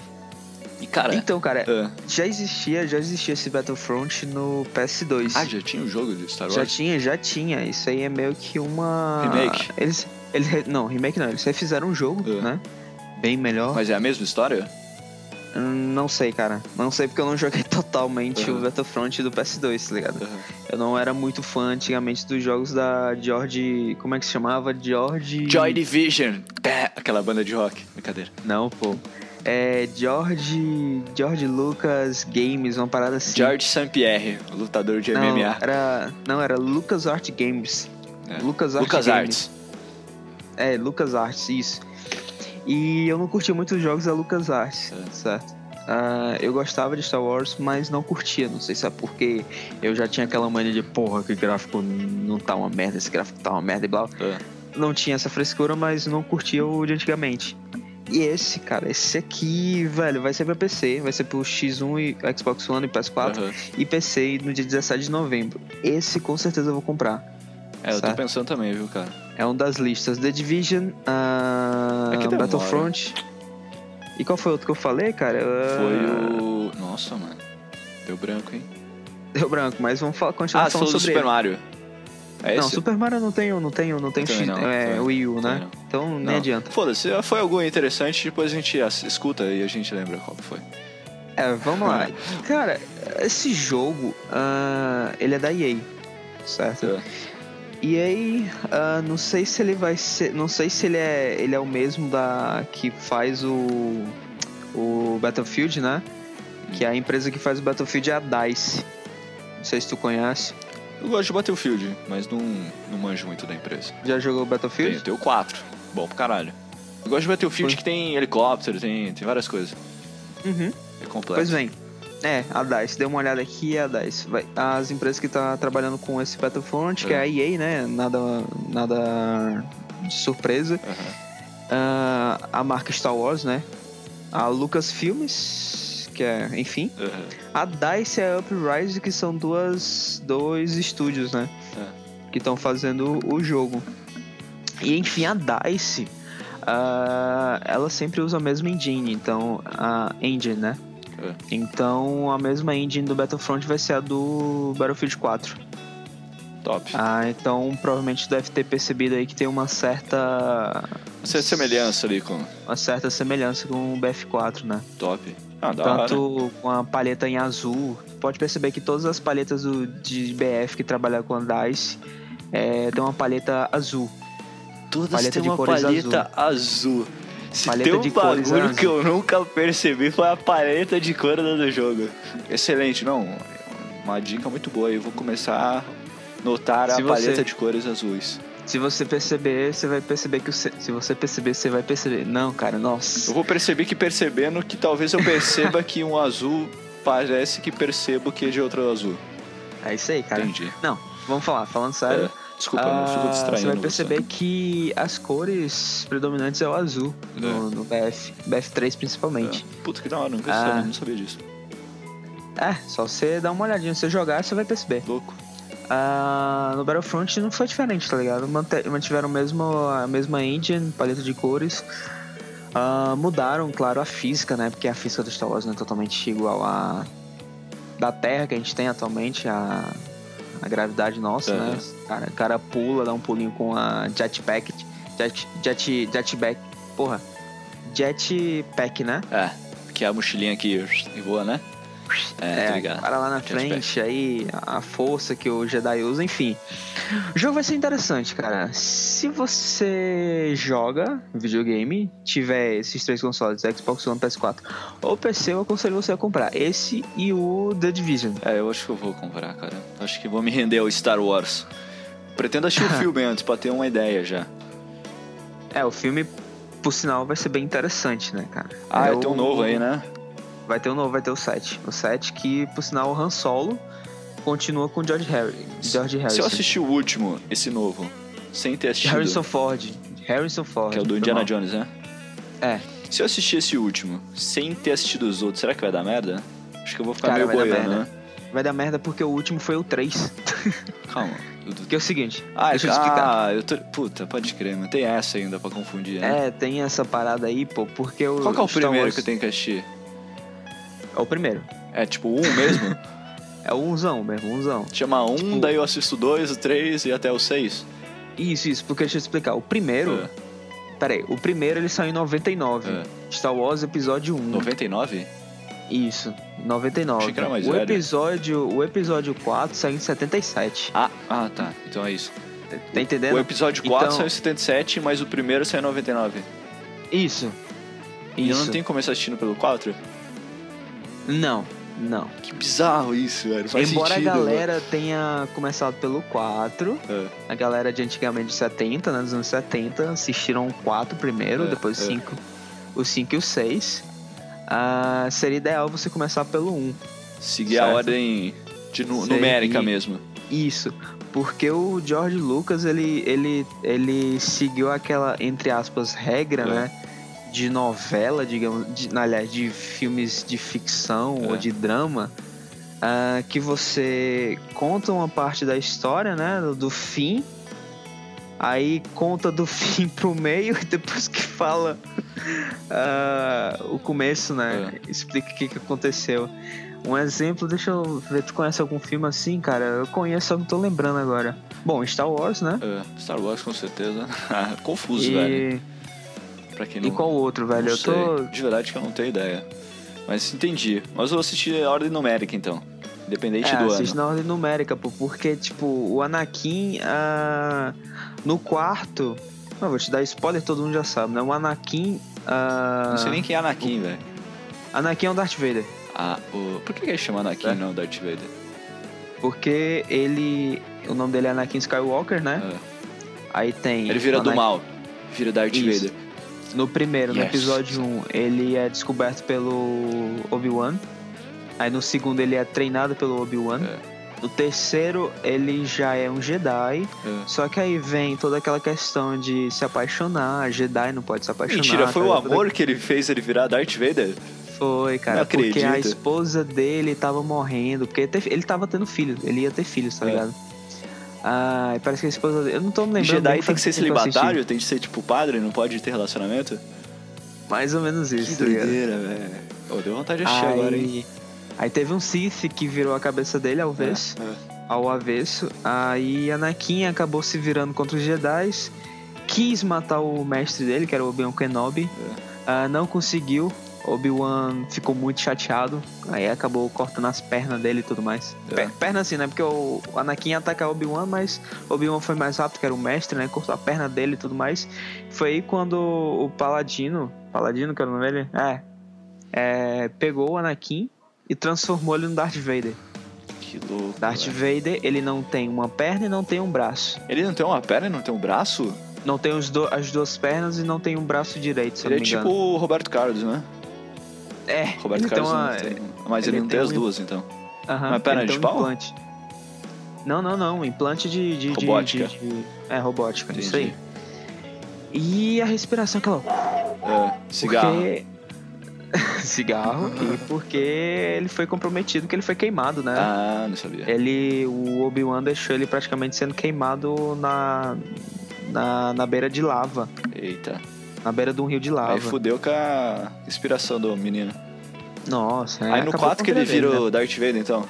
E cara. Então, cara, ah, já existia, já existia esse Battlefront no PS2. ah, já tinha o jogo de Star Wars? Já tinha, já tinha. Isso aí é meio que uma. Remake? Eles. eles não, remake não. Eles refizeram um jogo, É. né? Bem melhor. Mas é a mesma história? Não sei, cara. Não sei porque eu não joguei (laughs) totalmente Uhum. o Battlefront do PS2, tá ligado? Aham. Eu não era muito fã antigamente dos jogos da George. Como é que se chamava? George. Joy Division. Aquela banda de rock. Brincadeira. Não, pô. É George. George Lucas Games, uma parada assim. George St. Pierre, lutador de não, MMA. Era, não, era Lucas Art Games. É. Lucas Art Lucas Games. Arts. É, Lucas Arts, isso. E eu não curtia muito os jogos da Lucas Arts, É. certo? Ah, eu gostava de Star Wars, mas não curtia. Não sei se é porque eu já tinha aquela mania de porra, que gráfico não tá uma merda, esse gráfico tá uma merda e blá. É. Não tinha essa frescura, mas não curtia o de antigamente. E esse, cara, esse aqui, velho, vai ser pra PC, vai ser pro X1 e Xbox One e PS4 Aham. e PC no dia 17 de novembro. Esse com certeza eu vou comprar. É, eu tô pensando também, viu, cara? É um das listas. The Division, ah, É. Battlefront. E qual foi o outro que eu falei, cara? Ah, Foi o. Nossa, mano. Deu branco, hein? Deu branco, mas vamos falar, continuar Ah, falando sobre Super ele. Mario. É Não? Super Mario não tem, não tem, não tem X- não, é, também- Wii U, né? não. Então nem Não. adianta. Foda-se, foi algo interessante, depois a gente escuta e a gente lembra qual foi. É, vamos lá. Cara, esse jogo, ah, ele é da EA, certo? É. EA, ah, não sei se ele vai ser, não sei se ele é, ele é o mesmo da que faz o o Battlefield, né? Que é a empresa que faz o Battlefield é a DICE. Não sei se tu conhece. Eu gosto de Battlefield, mas não, não manjo muito da empresa. Já jogou Battlefield? tem o 4. Bom pra caralho. Eu gosto de Battlefield Foi. que tem helicóptero, tem, tem várias coisas. Uhum. É completo. Pois bem. É, a DICE, dê uma olhada aqui, é a DICE. Vai- as empresas que tá trabalhando com esse Battlefront, que é a EA, né? Nada, nada de surpresa. Aham. Ah, a marca Star Wars, né? A Lucasfilmes, que é, enfim. aham. A DICE e a Uprise, que são duas, dois estúdios, né? É. Que estão fazendo o jogo. E enfim, a DICE, ah, ela sempre usa a mesma engine, então a engine, né? É. Então a mesma engine do Battlefront vai ser a do Battlefield 4. Top. Ah, então provavelmente deve ter percebido aí que tem uma certa Essa semelhança ali com uma certa semelhança com o BF4, né? top. Ah. Tanto com a palheta em azul. Pode perceber que todas as palhetas do, de BF que trabalham com a DICE é, tem uma palheta azul. Todas paleta têm de uma cores paleta azul. Se Paleta tem um de cores bagulho azul. que eu nunca percebi foi a paleta de cor do jogo. Excelente, não. Uma dica muito boa. Eu vou começar a notar Se a você- paleta de cores azuis. Se você perceber, você vai perceber que o se você perceber, você vai perceber. Não, cara, Eu nossa. vou perceber que percebendo que talvez eu perceba que um azul parece que percebo que é de outro azul. É isso aí, cara. Entendi. Não, vamos falar, falando sério. É, desculpa, não fico Ah, distraindo. Você vai perceber que as cores predominantes é o azul no, no BF, BF3 principalmente. É. Puta que da hora, nunca Ah. sabia, não sabia disso. É, só você dar uma olhadinha, se você jogar, você vai perceber. Louco. Ah, no Battlefront não foi diferente, tá ligado? Mantiveram mesmo, a mesma engine, paleta de cores. Ah, mudaram, claro, a física, né? Porque a física do Star Wars não é totalmente igual à da Terra que a gente tem atualmente, a, a gravidade nossa, É. né? Cara, o cara pula, dá um pulinho com a jetpack. Jet, jet, jetpack. Porra. Jetpack, né? É, que é a mochilinha que voa, né? É, tá para lá na frente, aí a força que o Jedi usa, enfim. O jogo vai ser interessante, cara. Se você joga videogame, tiver esses três consoles, Xbox One, PS4 ou PC, eu aconselho você a comprar esse e o The Division. É, eu acho que eu vou comprar, cara. Acho que vou me render ao Star Wars. Pretendo assistir o (laughs) filme antes, pra ter uma ideia já. É, o filme, por sinal, vai ser bem interessante, né, cara? Ah, é tem um novo aí, né? Vai ter um novo, vai ter o 7. O 7 que, por sinal, o Han Solo continua com o George, Harry, George Harrison. Se eu assistir o último, esse novo, sem ter assistido, Harrison Ford. Harrison Ford. que é o do Indiana. Jones, né? É. Se eu assistir esse último, sem ter assistido os outros, será que vai dar merda? Acho que eu vou ficar Cara, meio vai dar boiando, né? merda. Vai dar merda porque o último foi o 3. (laughs) Calma. Que é o seguinte, Ah, deixa eu explicar. ah, eu tô... Puta, pode crer, mas tem essa ainda pra confundir, né? É, tem essa parada aí, pô, porque o. Qual que é o Star primeiro Wars- que eu tenho que assistir? É o primeiro. É tipo um mesmo? (laughs) É o unzão mesmo, unzão. Chama um, Tipo- daí eu assisto o dois, o três e até o seis. Isso, isso, porque deixa eu explicar. O primeiro. É. Pera aí, o primeiro ele saiu em 99. É. Star Wars Episódio 1. 99? Isso, 99. Achei que era mais o velho. episódio, o episódio 4 saiu em 77. Ah, ah, tá. Então é isso. Tá entendendo? O episódio 4 Então- saiu em 77, mas o primeiro saiu em 99. Isso. E eu Isso. não tenho que começar assistindo pelo 4? Não, não. Que bizarro isso, velho. Faz Embora sentido, a galera tenha começado pelo 4, mano. a galera de antigamente de 70, né, dos anos 70, assistiram o 4 primeiro, É, depois o é. 5, o 5 e o 6. Ah, seria ideal você começar pelo 1. É. Seguir a Certo. ordem de nu- Sei. numérica mesmo. Isso, porque o George Lucas, ele, ele, ele seguiu aquela, entre aspas, regra, É. né? De novela, digamos, de, aliás, de filmes de ficção É. ou de drama, ah, que você conta uma parte da história, né? Do, do fim, aí conta do (laughs) fim pro meio e depois que fala ah, o começo, né? Explica o que, que aconteceu. Um exemplo, deixa eu ver, tu conhece algum filme assim, cara? Eu conheço, só não tô lembrando agora. Bom, Star Wars, né? É, Star Wars com certeza. (laughs) Confuso, e... velho. Pra quem não, E qual outro, velho? Eu sei. tô. De verdade que eu não tenho ideia. Mas entendi. Mas eu vou assistir a ordem numérica então. Independente É, do assiste ano. na ordem numérica, pô, porque, tipo, o Anakin, ah, no quarto. Não, vou te dar spoiler, todo mundo já sabe, né? O Anakin. ah, Não sei nem quem é Anakin, velho. Anakin é o Darth Vader. Ah, o... Por que ele chama Anakin É. e não Darth Vader? Porque ele. O nome dele é Anakin Skywalker, né? É. Aí tem. Ele vira o do Anakin- mal. Vira Darth Isso. Vader. No primeiro, no Yes. episódio 1, ele é descoberto pelo Obi-Wan. Aí no segundo ele é treinado pelo Obi-Wan. É. No terceiro, ele já é um Jedi. É. Só que aí vem toda aquela questão de se apaixonar. Jedi não pode se apaixonar. Mentira, foi o amor que ele fez ele virar Darth Vader? Foi, cara. Não porque a acredito. esposa dele tava morrendo. Porque ele tava tendo filho. Ele ia ter filhos, tá É. ligado? Ah, parece que a esposa dele. Eu não tô me lembrando. Jedi tem que ser celibatário, tem que ser tipo padre, não pode ter relacionamento? Mais ou menos isso, Que tá doideira, velho. Oh, deu vontade de assistir agora, hein? Aí, aí teve um Sith que virou a cabeça dele ao avesso. É, Ao avesso. Aí Anakin acabou se virando contra os Jedi. Quis matar o mestre dele, que era o Obi-Wan Kenobi. Ah, não conseguiu. Obi-Wan ficou muito chateado. Aí acabou cortando as pernas dele e tudo mais. É. Per- Perna assim, né? Porque o Anakin o Obi-Wan, mas Obi-Wan foi mais rápido, que era o mestre, né? Cortou a perna dele e tudo mais. Foi aí quando o Paladino. Paladino, que era o nome dele? É. é, pegou o Anakin e transformou ele no Darth Vader. Que louco. Darth velho. Vader, ele não tem uma perna e não tem um braço. Ele não tem uma perna e não tem um braço? Não tem do- as duas pernas e não tem um braço direito, se Ele é não me tipo engano. o Roberto Carlos, né? É, Roberto tem Carlos não tem. Mas ele, ele não tem tem as um- duas, então. Aham, Uma perna ele de um pau? implante. Não, não, não. Implante de. de, Robótica. de- de- É, robótica, isso Entendi. aí. E a respiração, aquela. É, cigarro. Porque... (laughs) Cigarro. e porque ele foi comprometido, que ele foi queimado, né? Ah, não sabia. Ele. O Obi-Wan deixou ele praticamente sendo queimado na. Na, na beira de lava. Eita. Na beira de um rio de lava. Aí fudeu com a inspiração do menino. Nossa, é, Aí no acabou 4 com que a ele vira né? o Darth Vader, então.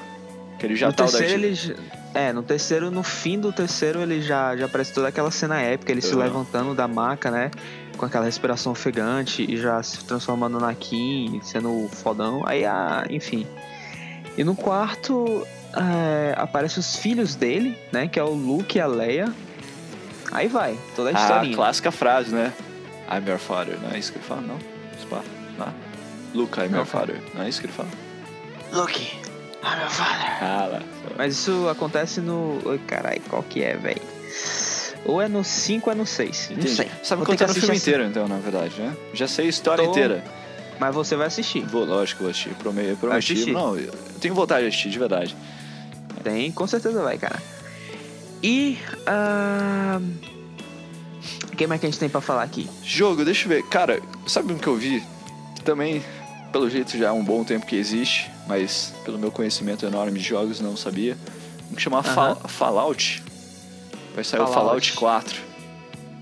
Que ele já no tá o Darth Vader. ele é no terceiro no fim do terceiro ele já já aparece toda aquela cena épica ele se Uhum. levantando da maca né com aquela respiração ofegante e já se transformando na Kim sendo fodão aí ah, enfim e no quarto é, aparecem os filhos dele né que é o Luke e a Leia aí vai toda a Ah, historinha clássica frase, né? I'm your father. Não é isso que ele fala, não? Spa. Não. Luke, I'm Não, your father. Não é isso que ele fala? Luke I'm your father Ah, lá. mas isso acontece no Oi, carai qual que é velho ou é no 5 ou é no 6 não sei Sabe Vou que contando o filme assistir inteiro, então, na verdade, né? Já sei a história Tô- inteira. Mas você vai assistir. Vou, lógico, vou assistir. Prome- Eu prometi. assistir? Não, eu tenho vontade de assistir, de verdade. Tem, com certeza vai, cara. E. ah, O que mais que a gente tem pra falar aqui? Jogo, deixa eu ver. Cara, sabe um que eu vi? Também, pelo jeito, já há um bom tempo que existe, mas pelo meu conhecimento enorme de jogos, não sabia. Um que chama Aham. Fall- Fallout. Vai sair o Fallout. Fallout 4.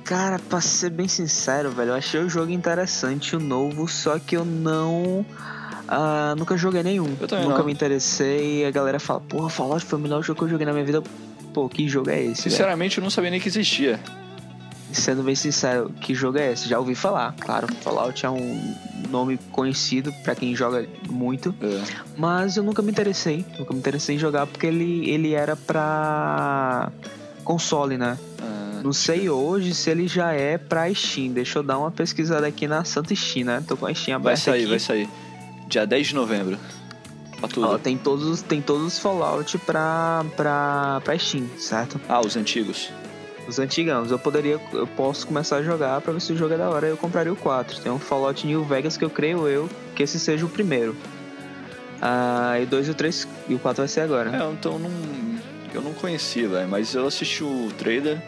Cara, pra ser bem sincero, velho, eu achei o jogo interessante, o novo, só que eu não. ah, nunca joguei nenhum. Eu também nunca não. me interessei. E a galera fala, porra, Fallout foi o melhor jogo que eu joguei na minha vida. Pô, que jogo é esse? velho? Sinceramente, eu não sabia nem que existia. Sendo bem sincero, que jogo é esse? Já ouvi falar. Claro, Fallout é um nome conhecido pra quem joga muito. É. Mas eu nunca me interessei. Nunca me interessei em jogar porque ele, ele era pra console, né? Ah, Não sei hoje se ele já é pra Steam. Deixa eu dar uma pesquisada aqui na Santa Steam, né? Tô com a Steam vai aberta sair, aqui. vai sair. Dia 10 de novembro. Ó, tem todos, os- tem todos os Fallout pra, pra, pra Steam, certo? Ah, os antigos. Os antigãos. Eu poderia, eu posso começar a jogar pra ver se o jogo é da hora. Eu compraria o 4. Tem um Fallout New Vegas que eu creio eu que esse seja o primeiro. Ah, e 2 e o 3 e o 4 vai ser agora. É, então não. Eu não conhecia, velho. Mas eu assisti o trailer.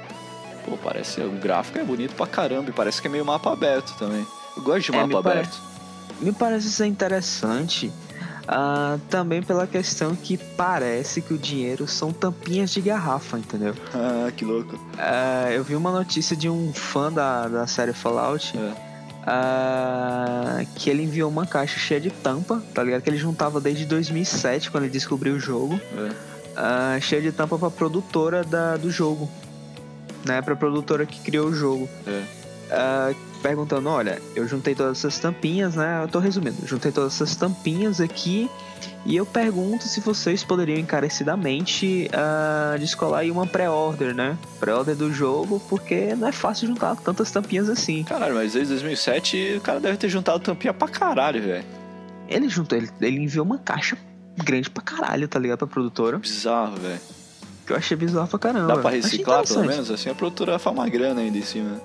Pô, parece. O gráfico é bonito pra caramba. E parece que é meio mapa aberto também. Eu gosto de É, mapa me pare- aberto. Me parece ser interessante ah, também pela questão que parece que o dinheiro são tampinhas de garrafa, entendeu? Ah, que louco. Ah, eu vi uma notícia de um fã da, da série Fallout É. ah, que ele enviou uma caixa cheia de tampa, tá ligado? Que ele juntava desde 2007, quando ele descobriu o jogo. É. cheia de tampa pra produtora da, do jogo. Né? Pra produtora que criou o jogo. É. Ah, perguntando, olha, eu juntei todas essas tampinhas, né? Eu tô resumindo, juntei todas essas tampinhas aqui e eu pergunto se vocês poderiam encarecidamente ah, descolar aí uma pré-order, né? Pré-order do jogo, porque não é fácil juntar tantas tampinhas assim. Caralho, mas desde 2007 o cara deve ter juntado tampinha pra caralho, velho. Ele juntou, ele, ele enviou uma caixa grande pra caralho, tá ligado? Pra produtora. Bizarro, velho. Que eu achei bizarro pra caramba. Dá pra reciclar pelo menos? Assim a produtora faz uma grana ainda em cima.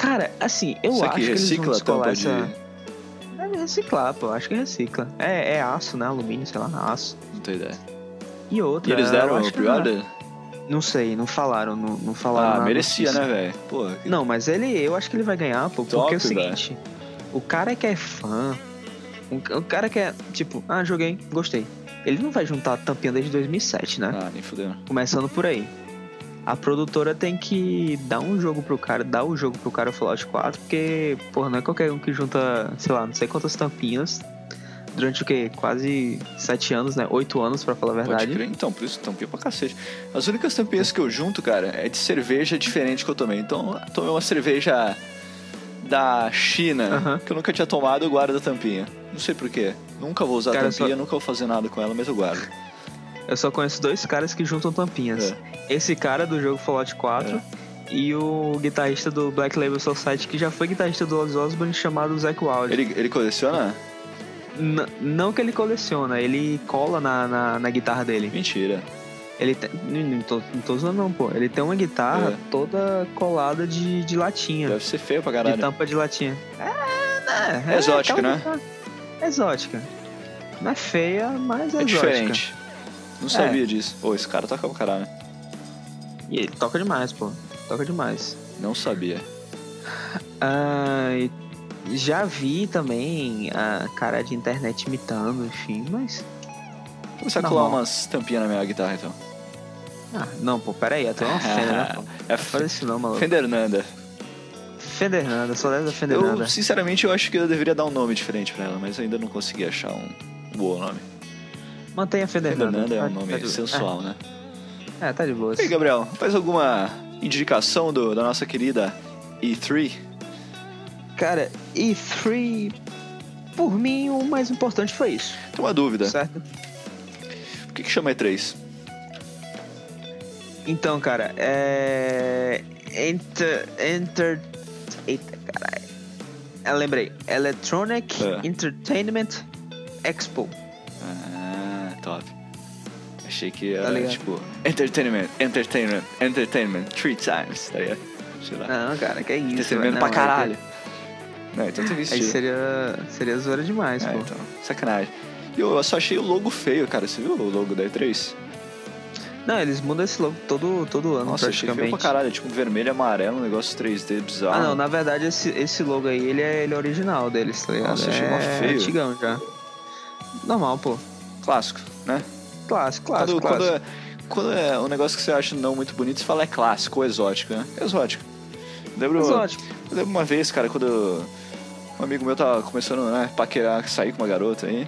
Cara, assim, eu Isso acho que eles vão recicla descolar tampa essa... de. É reciclar, pô. Acho que recicla. É, é aço, né? Alumínio, sei lá, aço. Não tenho ideia. E outra. E eles deram o que pre-order? Não sei, não falaram, não, não falaram. Ah, merecia, notícia. né, velho? Que- Não, mas ele, eu acho que ele vai ganhar, pô, porque Top, é o seguinte, o cara que é fã, o, o cara que é, tipo, ah, joguei, gostei. Ele não vai juntar a tampinha desde 2007, né? Ah, nem fudeu. Começando por aí. A produtora tem que dar um jogo pro cara, dar o jogo pro cara Fallout 4, porque, porra, não é qualquer um que junta, sei lá, não sei quantas tampinhas durante o quê? Quase sete anos, né? Oito anos, pra falar a verdade. Então, por isso tampinha pra cacete. As únicas tampinhas que eu junto, cara, é de cerveja diferente que eu tomei. Então, eu tomei uma cerveja da China, Aham. que eu nunca tinha tomado, eu guardo a tampinha. Não sei porquê. Nunca vou usar a Cara, tampinha, só- nunca vou fazer nada com ela, mas eu guardo. Eu só conheço dois caras que juntam tampinhas. É. Esse cara do jogo Fallout 4 e o guitarrista do Black Label Society, que já foi guitarrista do Ozzy Osbourne, chamado Zack Wild. Ele, ele coleciona? N- não que ele coleciona, ele cola na, na, na guitarra dele. Mentira. Ele tem. Não, tô, não tô usando não, pô. Ele tem uma guitarra É. toda colada de, de latinha. Deve ser feio pra de caralho. tampa de latinha. É, né? É exótica, né? guitarra- É exótica. Não é feia, mas é, É exótica. diferente. Não sabia disso. Pô, esse cara toca pra caralho. E ele toca demais, pô. Toca demais. Não sabia. (laughs) Ah, já vi também a cara de internet imitando, enfim, mas. Vou começar a colar umas tampinhas na minha guitarra, então. Ah, não, pô, peraí, até uma Fender, né? (laughs) pô? É faz isso não, maluco. Fender Nanda. Fender Nanda, só deve da Fender Nanda. Eu, sinceramente, eu acho que eu deveria dar um nome diferente pra ela, mas ainda não consegui achar um bom nome. Mantenha a Fender, Fender Nanda. Nanda é tá- um nome tá sensual, né? É, é, tá de boa. E aí, Gabriel, faz alguma indicação do, da nossa querida E3? Cara, E3, por mim, o mais importante foi isso, Tem uma dúvida. certo? Por que, que chama E3? Então, cara, é. Enter. Enter. Eita, caralho. Eu lembrei. Electronic É. Entertainment Expo. Ah, top. Achei que era, Tá tipo, entertainment, entertainment, entertainment, three times, tá ligado? Sei lá. Não, cara, que é isso. Entretenimento velho. pra Não, caralho. Não, então tem que Aí, seria. Seria zoeira demais, É, pô. então, sacanagem. E eu só achei o logo feio, cara. Você viu o logo da E3? Não, eles mudam esse logo todo, todo ano, Nossa, achei feio praticamente. pra caralho. Tipo, vermelho amarelo, um negócio 3D bizarro. Ah, não, na verdade esse, esse logo aí, ele é, ele é original deles, tá ligado? Nossa, achei é feio. antigão já. Normal, pô. Clássico, né? Clássico, clássico, quando, quando, clássico. é, quando é um negócio que você acha não muito bonito, você fala é clássico ou exótico, né? Exótico. Lembro, Exótico. Eu lembro uma vez, cara, quando um amigo meu tava começando, né, paquerar, sair com uma garota aí.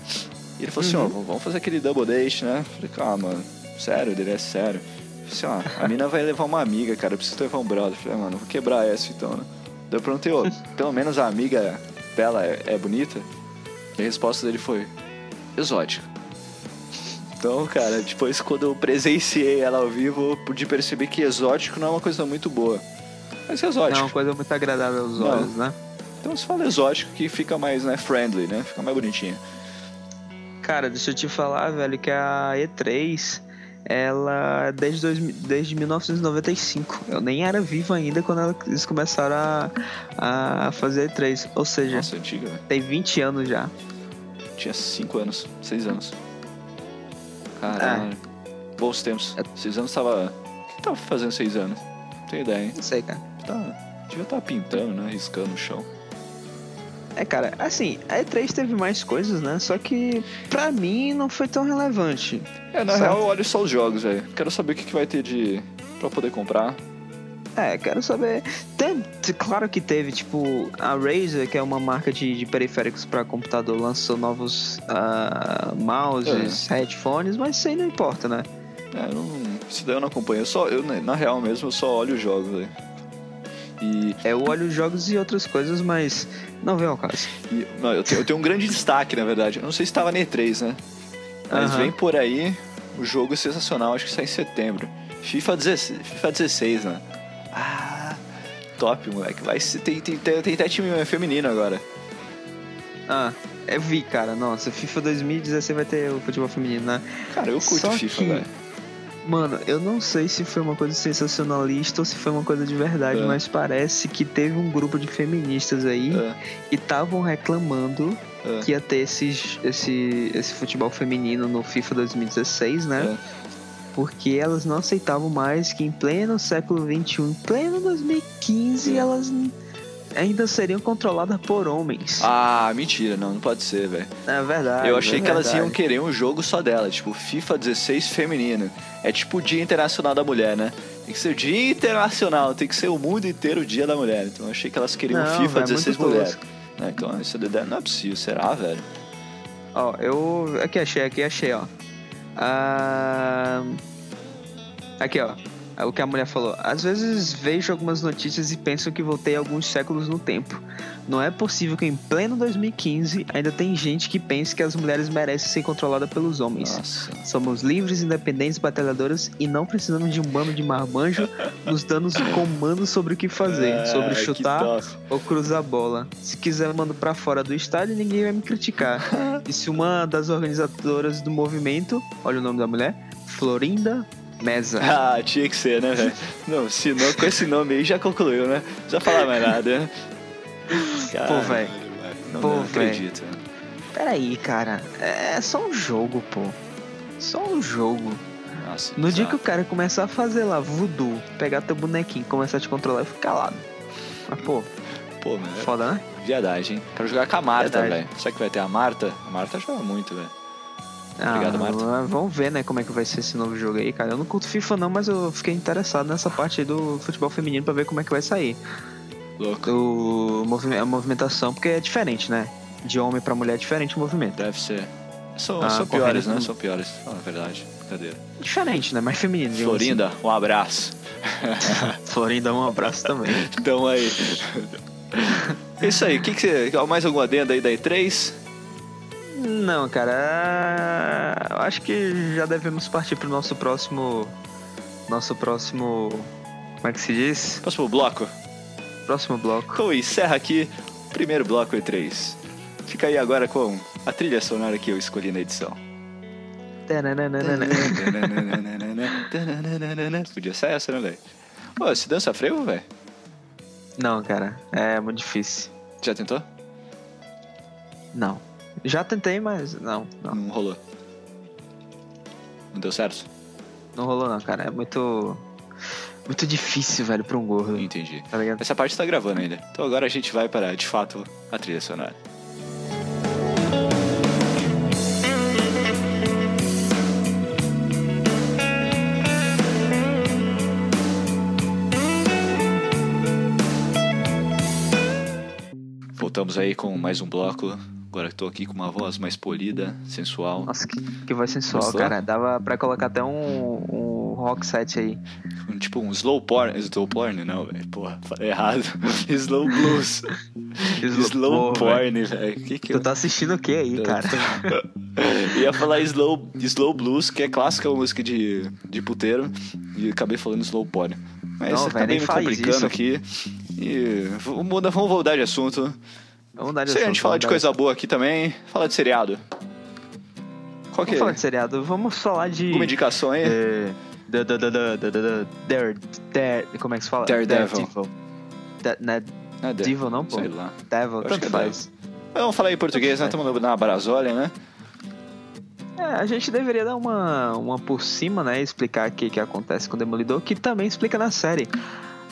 E ele falou assim, ó, Uhum. vamos fazer aquele double date, né? Falei, calma, mano, sério, ele é sério. Falei assim, ó, a mina vai levar uma amiga, cara, eu preciso levar um brother. Falei, ah, mano, vou quebrar essa então, né? Daí eu perguntei, ó, (laughs) pelo menos a amiga dela é, é bonita? E a resposta dele foi, exótica. Então, cara, depois quando eu presenciei ela ao vivo, eu pude perceber que exótico não é uma coisa muito boa. Mas é Não é exótico. uma coisa muito agradável aos Não. olhos, né? Então se fala exótico que fica mais, né, friendly, né? Fica mais bonitinho. Cara, deixa eu te falar, velho, que a E3, ela é desde, 2000 desde 1995. Eu nem era vivo ainda quando ela- eles começaram a, a fazer E3. Ou seja, Nossa, antiga, tem 20 anos já. Tinha 5 anos, 6 anos. Caralho. Bons tempos. 6 anos tava. O que tava fazendo 6 anos? Não tenho ideia, hein? Não sei, cara. Tá... Devia estar pintando, né? Riscando no chão. É, cara, assim, a E3 teve mais coisas, né? Só que pra mim não foi tão relevante. É, na real eu olho só os jogos, velho. Quero saber o que, que vai ter de. pra poder comprar. É, quero saber. Tem, claro que teve, tipo, a Razer, que é uma marca de, de periféricos para computador, lançou novos uh, mouses, é. headphones, mas isso aí não importa, né? É, não, isso daí eu não acompanho. Eu só, eu, na real mesmo, eu só olho os jogos, velho. E... É, eu olho os jogos e outras coisas, mas não vem ao caso. E, não, eu, tenho, eu, tenho, um grande destaque, na verdade. Eu não sei se estava na E3, né? Mas vem por aí o jogo sensacional, acho que sai em setembro. FIFA 16, FIFA 16 né? Ah, top, moleque. Vai ser, tem, tem, tem, tem até time feminino agora. Ah, eu vi, cara. Nossa, FIFA 2016 vai ter o futebol feminino, né? Cara, eu curto Só FIFA, que... velho. Mano, eu não sei se foi uma coisa sensacionalista ou se foi uma coisa de verdade, é. mas parece que teve um grupo de feministas aí é. que estavam reclamando é. que ia ter esses, esse, esse futebol feminino no FIFA 2016, né? É. Porque elas não aceitavam mais que em pleno século XXI, em pleno 2015, elas ainda seriam controladas por homens. Ah, mentira, não, não pode ser, velho. É verdade. Eu achei é que verdade. elas iam querer um jogo só dela, tipo FIFA 16 feminino. É tipo o Dia Internacional da Mulher, né? Tem que ser o Dia Internacional, tem que ser o mundo inteiro o Dia da Mulher. Então eu achei que elas queriam não, FIFA véio, 16 mulher. É, então isso não é possível, será, velho? Ó, eu. Aqui achei, aqui achei, ó. Ah... Aqui, ó. É o que a mulher falou. Às vezes vejo algumas notícias e penso que voltei alguns séculos no tempo. Não é possível que em pleno 2015 ainda tem gente que pense que as mulheres merecem ser controladas pelos homens. Nossa. Somos livres, independentes, batalhadoras e não precisamos de um bando de marmanjo nos dando comandos sobre o que fazer, é, sobre chutar ou cruzar a bola. Se quiser, mando para fora do estádio, ninguém vai me criticar. (laughs) e se uma das organizadoras do movimento, olha o nome da mulher, Florinda Mesa. (laughs) Ah, tinha que ser, né, velho? Não, se não, com esse nome aí já concluiu, né? Precisa falar mais nada, né? Pô, velho. Não, pô, não acredito. Peraí, cara. É só um jogo, pô. Só um jogo. Nossa, no dia que o cara começar a fazer lá voodoo, pegar teu bonequinho, começar a te controlar, eu fico calado. Mas, pô. Pô, mano. Foda, né? Viadagem? Quero jogar com a Marta, velho. Será que vai ter a Marta? A Marta joga muito, velho. Obrigado, ah, Marta. Vamos ver, né, como é que vai ser esse novo jogo aí, cara. Eu não curto FIFA não, mas eu fiquei interessado nessa parte aí do futebol feminino pra ver como é que vai sair. Louco. O, a movimentação, porque é diferente, né? De homem pra mulher é diferente o movimento. Deve ser. São, ah, são piores, né? São piores. Fala a verdade. Cadê? Diferente, né? Mais feminino. Florinda, assim. um abraço. (laughs) Florinda, um abraço também. Então aí. (laughs) Isso aí, o que, que você. Mais alguma adenda aí da E3? Não, cara. Eu acho que já devemos partir pro nosso próximo. Nosso próximo. Como é que se diz? Próximo bloco. Próximo bloco. Então encerra aqui o primeiro bloco E3. Fica aí agora com a trilha sonora que eu escolhi na edição. Podia ser essa, né, velho? Pô, você dança frevo, velho? Não, cara. É muito difícil. Já tentou? Não. Já tentei, mas não, não. Não rolou. Não deu certo? Não rolou não, cara. É muito. Muito difícil, velho, pra um gordo. Entendi. Tá Essa parte tá gravando ainda. Então agora a gente vai para, de fato, a trilha sonora. Voltamos aí com mais um bloco Agora que tô aqui com uma voz mais polida, sensual. Nossa, que, que voz sensual, Gostou? cara. Dava pra colocar até um, um rock set aí. Um, tipo um slow porn. Slow porn, não, velho. Porra, falei errado. (laughs) slow blues. slow, slow porn, velho. Que que tu eu... tá assistindo o que aí, eu cara? Tô... (laughs) Ia falar slow, slow blues, que é clássica música de, de puteiro. E acabei falando slow porn. Mas não, acabei me complicando isso. aqui. E vamos, vamos voltar de assunto. Vamos dar Se a gente falar de coisa boa aqui também, fala de seriado. Qual que Vamos é? falar de seriado. Vamos falar de. Uma indicação aí? É, da, da, da, da, da, da, Dare, Dare, como é que se fala? Daredevil. Da, não é, Devil não, pô? Sei lá. Devil, tanto é faz. Vamos falar em português, né? Estamos na Brasólia, né? É, a gente deveria dar uma, uma por cima, né? Explicar o que, que acontece com o Demolidor, que também explica na série.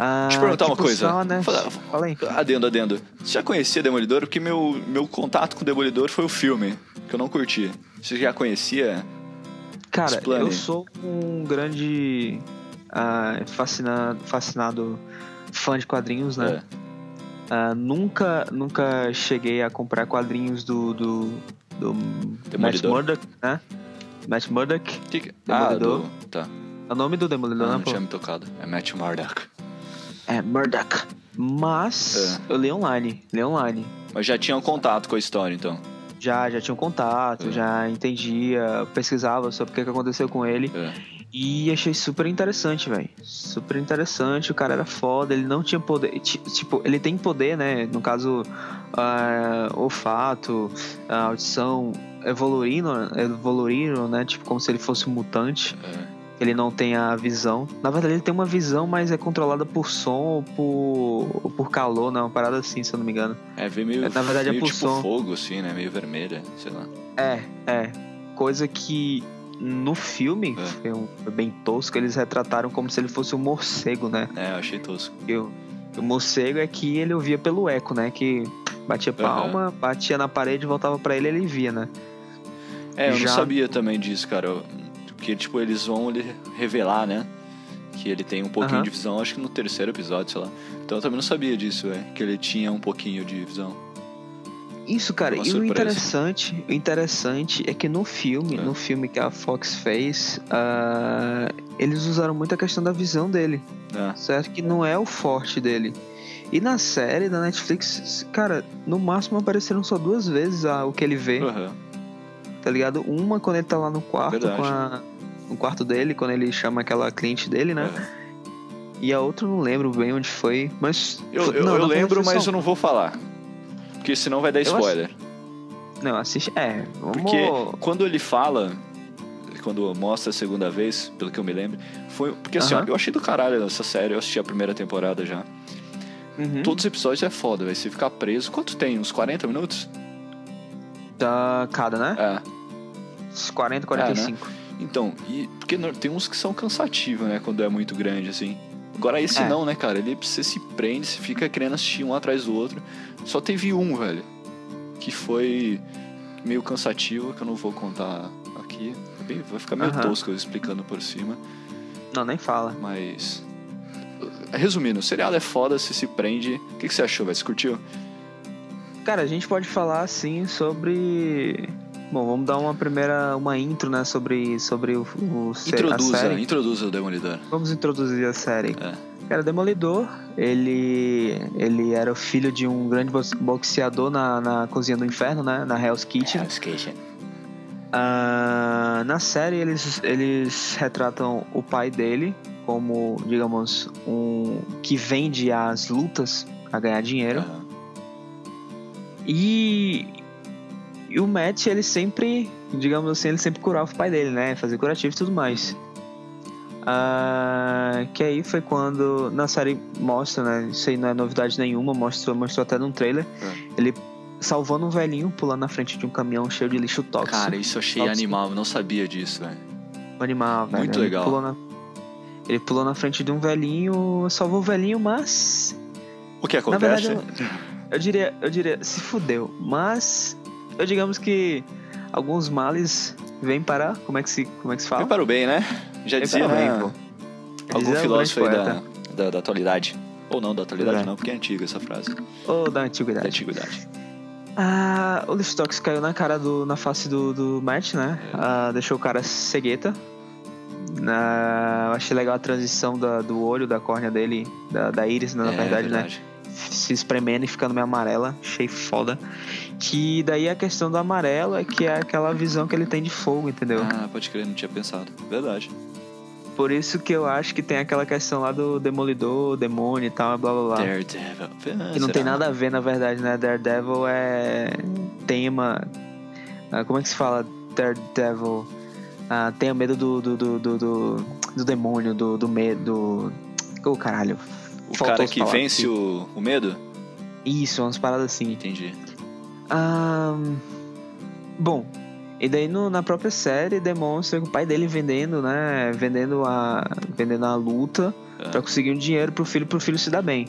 Ah, Deixa eu perguntar tipo uma coisa. Só, né? Fala, Fala aí. Adendo, adendo. Você já conhecia Demolidor? Porque meu, meu contato com Demolidor foi o filme, que eu não curti. Você já conhecia? Cara, Explane. eu sou um grande ah, fascinado, fascinado fã de quadrinhos, né? É. Ah, nunca, nunca cheguei a comprar quadrinhos do, do, do Matt. Murdock, né? Matt Murdock. Que que- Ah, do... Tá. É o nome do Demolidor, Não, né, não pô? tinha me tocado. É Matt Murdock. É, Murdock. Mas eu li online, li online. Mas já tinha um contato com a história, então. Já, já tinha um contato, É. já entendia, pesquisava sobre o que, que aconteceu com ele. É. E achei super interessante, velho. Super interessante, o cara era foda, ele não tinha poder. ti- Tipo, ele tem poder, né? No caso, ah, olfato, a audição evoluindo, evoluindo, né? Tipo, como se ele fosse um mutante. É. Ele não tem a visão. Na verdade, ele tem uma visão, mas é controlada por som ou por, ou por calor, né? Uma parada assim, se eu não me engano. É, veio meio, Na verdade, é meio por tipo som. fogo, assim, né? Meio vermelha, sei lá. É, é. Coisa que no filme É. foi, um- bem tosco, eles retrataram como se ele fosse um morcego, né? É, eu achei tosco. E o, o morcego é que ele ouvia pelo eco, né? Que batia palma, batia na parede, voltava pra ele ele via, né? É, eu Já- não sabia também disso, cara. Eu- Porque, tipo, eles vão ele revelar, né? Que ele tem um pouquinho de visão, acho que no terceiro episódio, sei lá. Então eu também não sabia disso, é. Que ele tinha um pouquinho de visão. Isso, cara, Uma e o surpresa. interessante, o interessante é que no filme, É. no filme que a Fox fez, ah, eles usaram muito a questão da visão dele. É. certo? Que não é o forte dele. E na série da Netflix, cara, no máximo apareceram só duas vezes a- o que ele vê, Aham. tá ligado? Uma quando ele tá lá no quarto Verdade. com a. No quarto dele, quando ele chama aquela cliente dele, né? É. E a outra eu não lembro bem onde foi, mas. Eu, eu, não, eu lembro, mas eu não vou falar. Porque senão vai dar spoiler. Não, assiste. É, vamos. Porque quando ele fala, quando mostra a segunda vez, pelo que eu me lembro, foi. Porque assim, Aham. ó, eu achei do caralho essa série, eu assisti a primeira temporada já. Uhum. Todos os episódios é foda, vai Se ficar preso. Quanto tem? Uns 40 minutos? Da cada, né? É. Uns 40, 45. Então, e porque tem uns que são cansativos, né? Quando é muito grande, assim. Agora esse É. não, né, cara? Ele você se prende, você fica querendo assistir um atrás do outro. Só teve um, velho. Que foi meio cansativo, que eu não vou contar aqui. Vai ficar meio tosco eu explicando por cima. Não, nem fala. Mas. Resumindo, o seriado é foda, você se prende. O que, que você achou, velho? Você curtiu? Cara, a gente pode falar assim sobre. Bom, vamos dar uma primeira, uma intro, né, sobre, sobre o, o se- a Introduza, série. introduza o Demolidor. Vamos introduzir a série. É. Cara, Demolidor, ele, ele era o filho de um grande box- boxeador na, na cozinha do inferno, né, na Hell's Kitchen. Ah, na série, eles, eles retratam o pai dele como, digamos, um que vende as lutas a ganhar dinheiro. Aham. E, e o Matt, ele sempre, digamos assim, ele sempre curava o pai dele, né? Fazia curativo e tudo mais. Ah, que aí foi quando na série mostra, né? Isso aí não é novidade nenhuma, mostrou, mostrou até num trailer. É. Ele salvando um velhinho pulando na frente de um caminhão cheio de lixo tóxico. Cara, isso eu achei Tóxico. animal, eu não sabia disso, velho. Animal, velho. Muito Ele legal. Pulou na... Ele pulou na frente de um velhinho, salvou o velhinho, mas O que Na acontece? verdade, eu diria, eu diria, se fudeu. Mas eu digamos que alguns males vêm para. Como é que se, como é que se fala? Vem para o bem, né? Já Vem dizia bem, né? pô. algum filósofo aí da, da, da atualidade. Ou não da atualidade, É. não, porque é antiga essa frase. Ou da Da antiguidade. antiguidade. Ah, o tóxico caiu na cara do. na face do, do Matt, né? É. Ah, deixou o cara cegueta. Ah, eu achei legal a transição da- do olho, da córnea dele, da, da íris, né, na É, verdade, né? verdade. se espremendo e ficando meio amarela. Achei foda. Que daí a questão do amarelo é que é aquela visão que ele tem de fogo, entendeu? Ah, pode crer, não tinha pensado. Verdade. Por isso que eu acho que tem aquela questão lá do demolidor, demônio e tal, blá blá blá. Daredevil. Ah, Que não será? tem nada a ver, na verdade, né? Daredevil é tema. ah, Como é que se fala? Daredevil. Ah, tenha medo do, do, do, do, do, do demônio, do, do medo. Ô, caralho. O Faltou cara que vence aqui. o, o medo? Isso, umas paradas assim. Entendi. Ahn, bom, e daí no- na própria série demonstra que o pai dele vendendo, né? Vendendo a, vendendo a luta É. pra conseguir um dinheiro pro filho, pro filho se dar bem.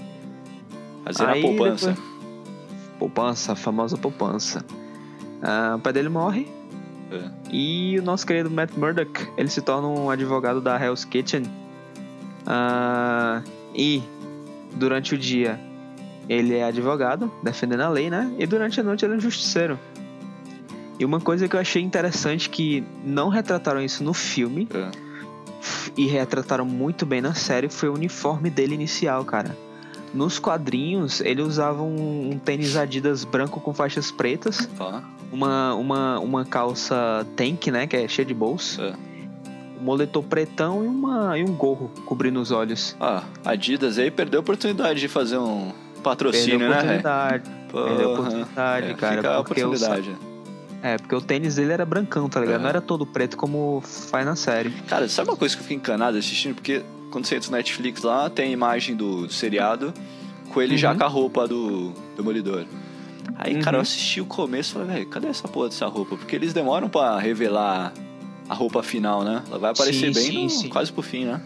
Fazer Aí poupança. depois- Poupança, a famosa poupança. Ah, o pai dele morre É. e o nosso querido Matt Murdock, ele se torna um advogado da Hell's Kitchen. Ah, e durante o dia ele é advogado, defendendo a lei, né? E durante a noite ele é um justiceiro. E uma coisa que eu achei interessante que não retrataram isso no filme É. e retrataram muito bem na série foi o uniforme dele inicial, cara. Nos quadrinhos, ele usava um, um tênis Adidas branco com faixas pretas, Fala. uma, uma, uma calça tank, né, que é cheia de bolso, É. um moletom pretão e, uma, e um gorro cobrindo os olhos. Ah, Adidas aí perdeu a oportunidade de fazer um patrocínio, Perdeu a né, oportunidade. Perdeu a oportunidade, É, cara. Fica a porque o, oportunidade. é, porque o tênis dele era brancão, tá ligado? É. Não era todo preto como faz na série. Cara, sabe uma coisa que eu fico encanado assistindo? Porque quando você entra no Netflix lá, tem a imagem do, do seriado com ele já Uhum. com a roupa do Demolidor. Aí, cara, eu Uhum. assisti o começo e falei, velho, cadê essa porra dessa roupa? Porque eles demoram pra revelar a roupa final, né? Ela vai aparecer Sim, bem sim, no- sim. quase pro fim, né?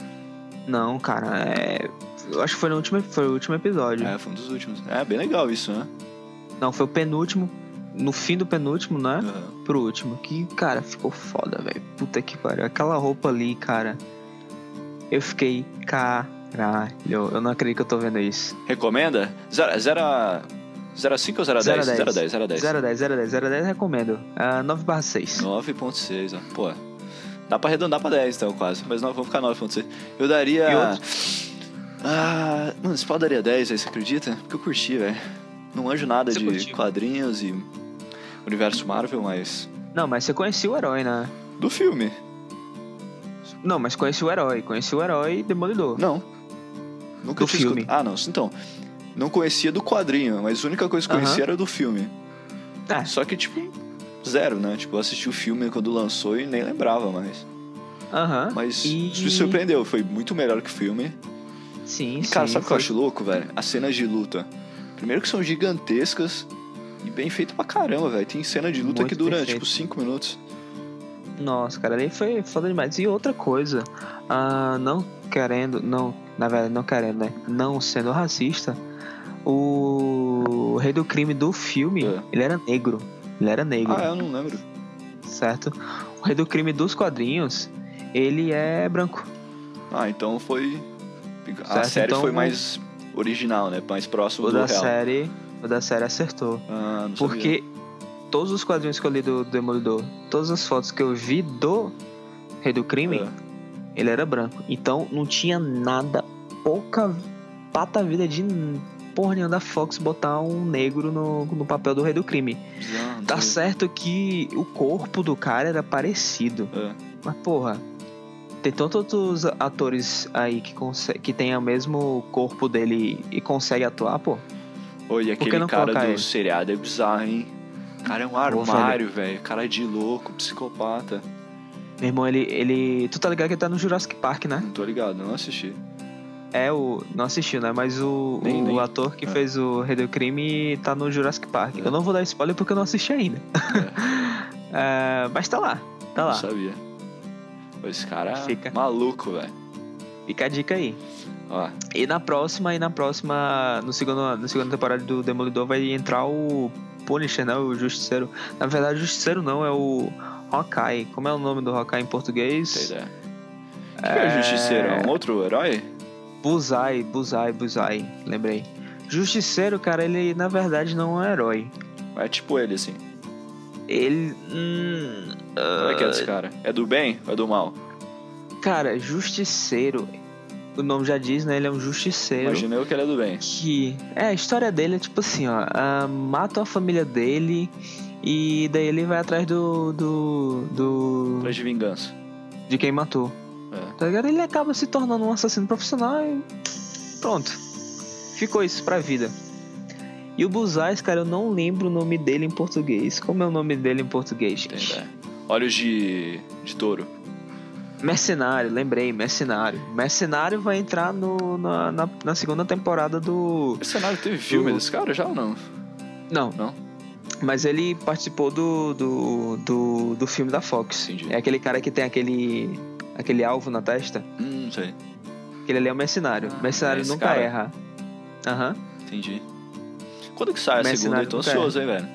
Não, cara, é. Eu acho que foi no último, foi o último episódio. É, foi um dos últimos. É, bem legal isso, né? Não, foi o penúltimo. No fim do penúltimo, né? Uhum. Pro último. Que, cara, ficou foda, velho. Puta que pariu. Aquela roupa ali, cara. Eu fiquei. Caralho. Eu não acredito que eu tô vendo isso. Recomenda? 0 a 5 ou 0 a 10? 0 a 10, 0 a 10. 0 a 10, 0 a 10, 0 a 10 recomendo. Ah, 9 barra 6. 9.6, ó. Pô, dá pra arredondar pra 10 então, quase. Mas não, vamos ficar 9.6. Eu daria... E outro? Ah, mano, esse pau daria 10 aí, você acredita? Porque eu curti, velho. Não anjo nada Você de curtiu? quadrinhos e universo Marvel, mas... Não, mas você conhecia o herói, né? Do filme. Não, mas conhecia o herói. Conhecia o herói Demolidor. Não. Nunca Do filme. Ah, não. Então, não conhecia do quadrinho, mas a única coisa que eu conhecia era do filme. É, Só que, tipo, zero, né? Tipo, eu assisti o filme quando lançou e nem lembrava mais. aham. Mas E- isso me surpreendeu, foi muito melhor que o filme. Sim, E, cara, sim. sabe o que eu acho louco, velho? As cenas de luta. Primeiro que são gigantescas e bem feito pra caramba, velho. Tem cena de luta Muito que dura, bem tipo, 5 minutos. Nossa, cara, ali foi foda demais. E outra coisa, ah, não querendo, não, na verdade, não querendo, né? Não sendo racista, o rei do crime do filme, É. ele era negro. Ele era negro, Ah, eu não lembro. certo? O rei do crime dos quadrinhos, ele é branco. Ah, então foi. A Certo, série então foi mais original, né? Mais próximo O do da real. série, o da série acertou. Ah, não sabia. Porque todos os quadrinhos que eu li do Demolidor, todas as fotos que eu vi do Rei do Crime, É. ele era branco. Então não tinha nada, pouca pata vida de porra nenhuma da Fox botar um negro no, no papel do Rei do Crime. Não Tá sabia. certo que o corpo do cara era parecido, É. mas porra. Tem tantos outros atores aí que, que tem o mesmo corpo dele e consegue atuar, pô. Oi, e que aquele cara do ele? seriado é bizarro, hein? O cara é um armário, velho. Cara de louco, psicopata. Meu irmão, ele, ele. Tu tá ligado que ele tá no Jurassic Park, né? Não tô ligado, não assisti. É o. Não assistiu, né? Mas o, Nem- o nem. ator que É. fez o Rei do Crime tá no Jurassic Park. É. Eu não vou dar spoiler porque eu não assisti ainda. É, (laughs) mas tá lá. Tá Não lá. sabia. Esse cara é Fica. maluco, velho. Fica a dica aí. Ó, E na próxima, e na próxima. No segundo, na segunda temporada do Demolidor vai entrar o Punisher, né? O Justiceiro. Na verdade, o Justiceiro não, é o Hawkeye. Como é o nome do Hawkeye em português? ideia. O que é o Justiceiro? É um outro herói? Bullseye, Bullseye, Bullseye. Lembrei. Justiceiro, cara, ele na verdade não é um herói. É tipo ele, assim. Ele. Hum, Como é que é esse ah, cara? É do bem ou é do mal? Cara, Justiceiro. O nome já diz, né? Ele é um justiceiro. Imaginei que ele é do bem. Que. É, a história dele é tipo assim, ó. ah, matam a família dele. E daí ele vai atrás do. do. do Atrás de vingança. de quem matou. É. Tá ligado? Ele acaba se tornando um assassino profissional e. Pronto. Ficou isso pra vida. E o Bullseye, cara, eu não lembro o nome dele em português. Como é o nome dele em português, gente? ideia. Olhos de, de touro. Mercenário, lembrei, Mercenário. Mercenário vai entrar no, na, na, na segunda temporada do. Esse cenário teve filme Do- desse cara já ou não? Não. Não? Mas ele participou do, do, do, do filme da Fox. Entendi. É aquele cara que tem aquele. aquele alvo na testa. Hum, não sei. Aquele ali é o mercenário. mercenário esse nunca cara. erra. Aham. Entendi. Quando que sai a segunda? Mercenário Eu tô ansioso, hein, velho?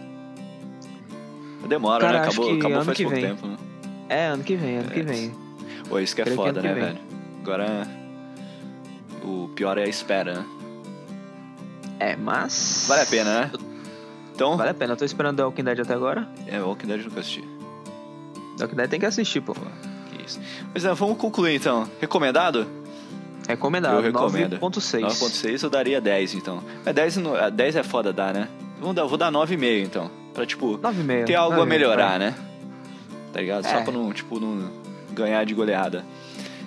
Demora, Cara, né? Acabou, que acabou faz que pouco vem. tempo, né? É, ano que vem, ano que É, vem. Pô, isso que é Creio que foda, né, que vem. velho? Agora. o pior é a espera, né? É, mas. Vale a pena, né? Então, Vale a pena. Eu tô esperando The Walking Dead até agora. é o Walking Dead eu nunca assisti. The Walking Dead tem que assistir, pô. Pô, que isso. Mas é, vamos concluir então. Recomendado? Recomendado. Eu recomendo. 9.6. 9.6 eu daria 10, então. Mas 10, não- ah, 10 é foda dar, né? Vamos dar, vou dar 9,5 então. Pra, tipo, 9,5. ter algo a 9,5, melhorar, né? Tá ligado? Só É. pra não, tipo, não ganhar de goleada.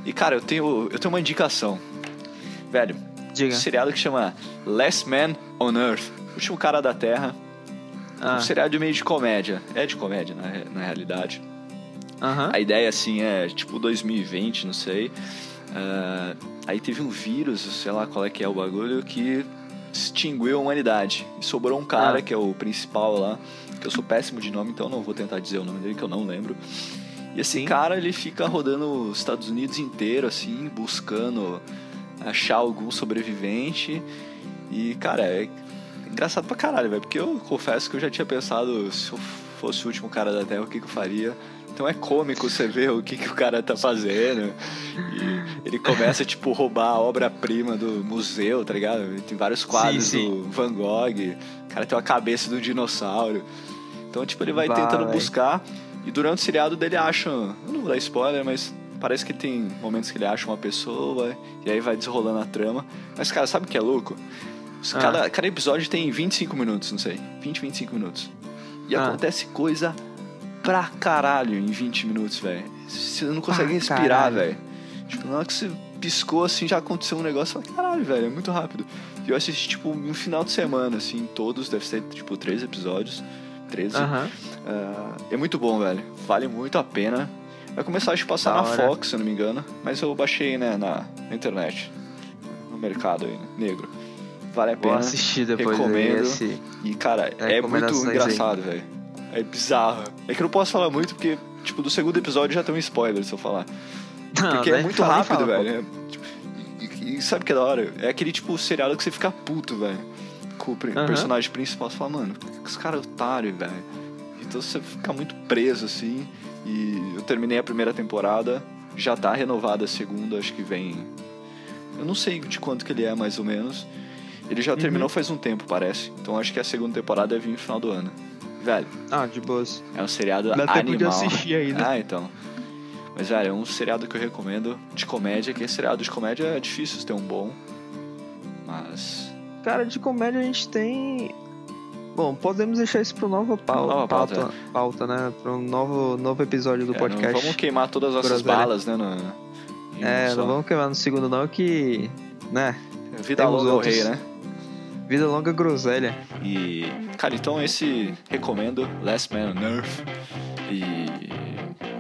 E, cara, eu tenho, eu tenho uma indicação. Velho, Diga. um seriado que chama Last Man on Earth. Último cara da Terra. Ah, Um seriado meio de comédia. É de comédia, na, na realidade. Aham. A ideia, assim, é tipo 2020, não sei. Ah, aí teve um vírus, sei lá qual é que é o bagulho, que extinguiu a humanidade. E sobrou um cara, Ah. que é o principal lá, que eu sou péssimo de nome, então não vou tentar dizer o nome dele, que eu não lembro. E esse Sim. cara, ele fica rodando os Estados Unidos inteiro, assim, buscando achar algum sobrevivente. E, cara, é engraçado pra caralho, velho. Porque eu confesso que eu já tinha pensado, se eu fosse o último cara da Terra, o que, que eu faria. Então é cômico você ver o que, que o cara tá fazendo. E ele começa, tipo, roubar a obra-prima do museu, tá ligado? Tem vários quadros sim. do Van Gogh. O cara tem uma cabeça do dinossauro. Então, tipo, ele vai Bah, tentando buscar. E durante o seriado dele acha. Eu não vou dar spoiler, mas parece que tem momentos que ele acha uma pessoa. E aí vai desenrolando a trama. Mas, cara, sabe o que é louco? Ah. Cada, cada episódio tem 25 minutos, não sei. 20, 25 minutos. E Ah. acontece coisa pra caralho em 20 minutos, velho. Você não consegue Pra respirar, velho. Tipo, na hora que você piscou, assim, já aconteceu um negócio. Fala, caralho, velho, é muito rápido. E eu assisti, tipo, um final de semana, assim, todos. Deve ser, tipo, três episódios. 13. Aham. Ah, é muito bom, velho. Vale muito a pena. Vai começar a passar na. Fox, se eu não me engano. Mas eu baixei, né, na, na internet. No mercado aí, né, negro. Vale a Vou pena. assistir depois recomendo. esse. E, cara, é muito engraçado, velho. É bizarro. É que eu não posso falar muito porque, tipo, do segundo episódio já tem um spoiler se eu falar. Não, Porque né? é muito Fala, rápido, fala, velho. É, tipo, e, e sabe o que é da hora? É aquele, tipo, seriado que você fica puto, velho. Com o personagem principal. Você fala, mano, por que que esse cara é otário, velho? Então você fica muito preso, assim. E eu terminei a primeira temporada. Já tá renovada a segunda, acho que vem... Eu não sei de quanto que ele é, mais ou menos. Ele já Uhum. terminou faz um tempo, parece. Então acho que a segunda temporada deve vir no final do ano. Velho, Ah, de boas. é um seriado Dá animal. tempo de assistir ainda. Ah, então. Mas, velho, é um seriado que eu recomendo de comédia, que seriado de comédia é difícil ter um bom. Mas. Cara, de comédia a gente tem. Bom, podemos deixar isso pro novo pau... Nova pauta, pauta, pauta, né? Um novo, novo episódio do é, não podcast. vamos queimar todas as nossas balas, né? No, É, só. não vamos queimar no segundo não, que... Né? Vida longa ao rei, né? Vida longa groselha. E. Cara, então esse recomendo Last Man on Earth. E.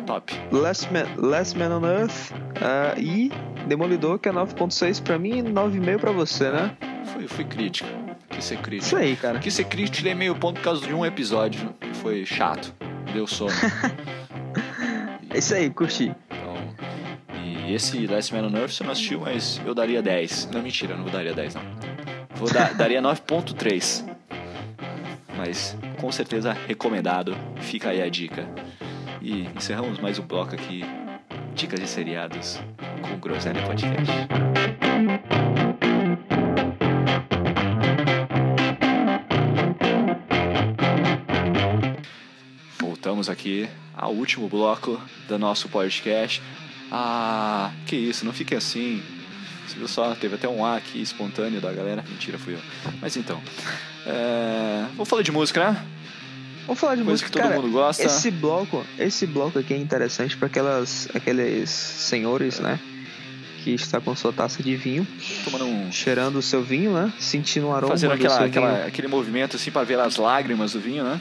Top. Last Man, Last Man on Earth ah, e Demolidor, que é 9.6 pra mim e 9,5 pra você, né? Fui, fui crítico. Quis ser crítico. Isso aí, cara. Quis ser crítico, tirei meio ponto por causa de um episódio. Foi chato. Deu sono. É (laughs) isso aí, curti. Então, e esse Last Man on Earth você não assistiu, mas eu daria 10. Não, mentira, eu não daria 10, não. Vou dar, daria 9.3. Mas com certeza recomendado. Fica aí a dica. E encerramos mais um bloco aqui. Dicas de seriados com o Groselha Podcast. Voltamos aqui ao último bloco do nosso podcast. Ah, que isso, não fique assim. Você viu só, teve até um A aqui espontâneo da galera. Mentira, fui eu. Mas então. É... Vou falar de música, né? Vamos falar de Coisa música, que todo cara. mundo gosta. Esse bloco, esse bloco aqui é interessante para aquelas, aqueles senhores, né? Que está com sua taça de vinho, Tomando um. cheirando o seu vinho, né? Sentindo o aroma Fazendo do aquela, aquela, aquele movimento assim pra ver as lágrimas do vinho, né?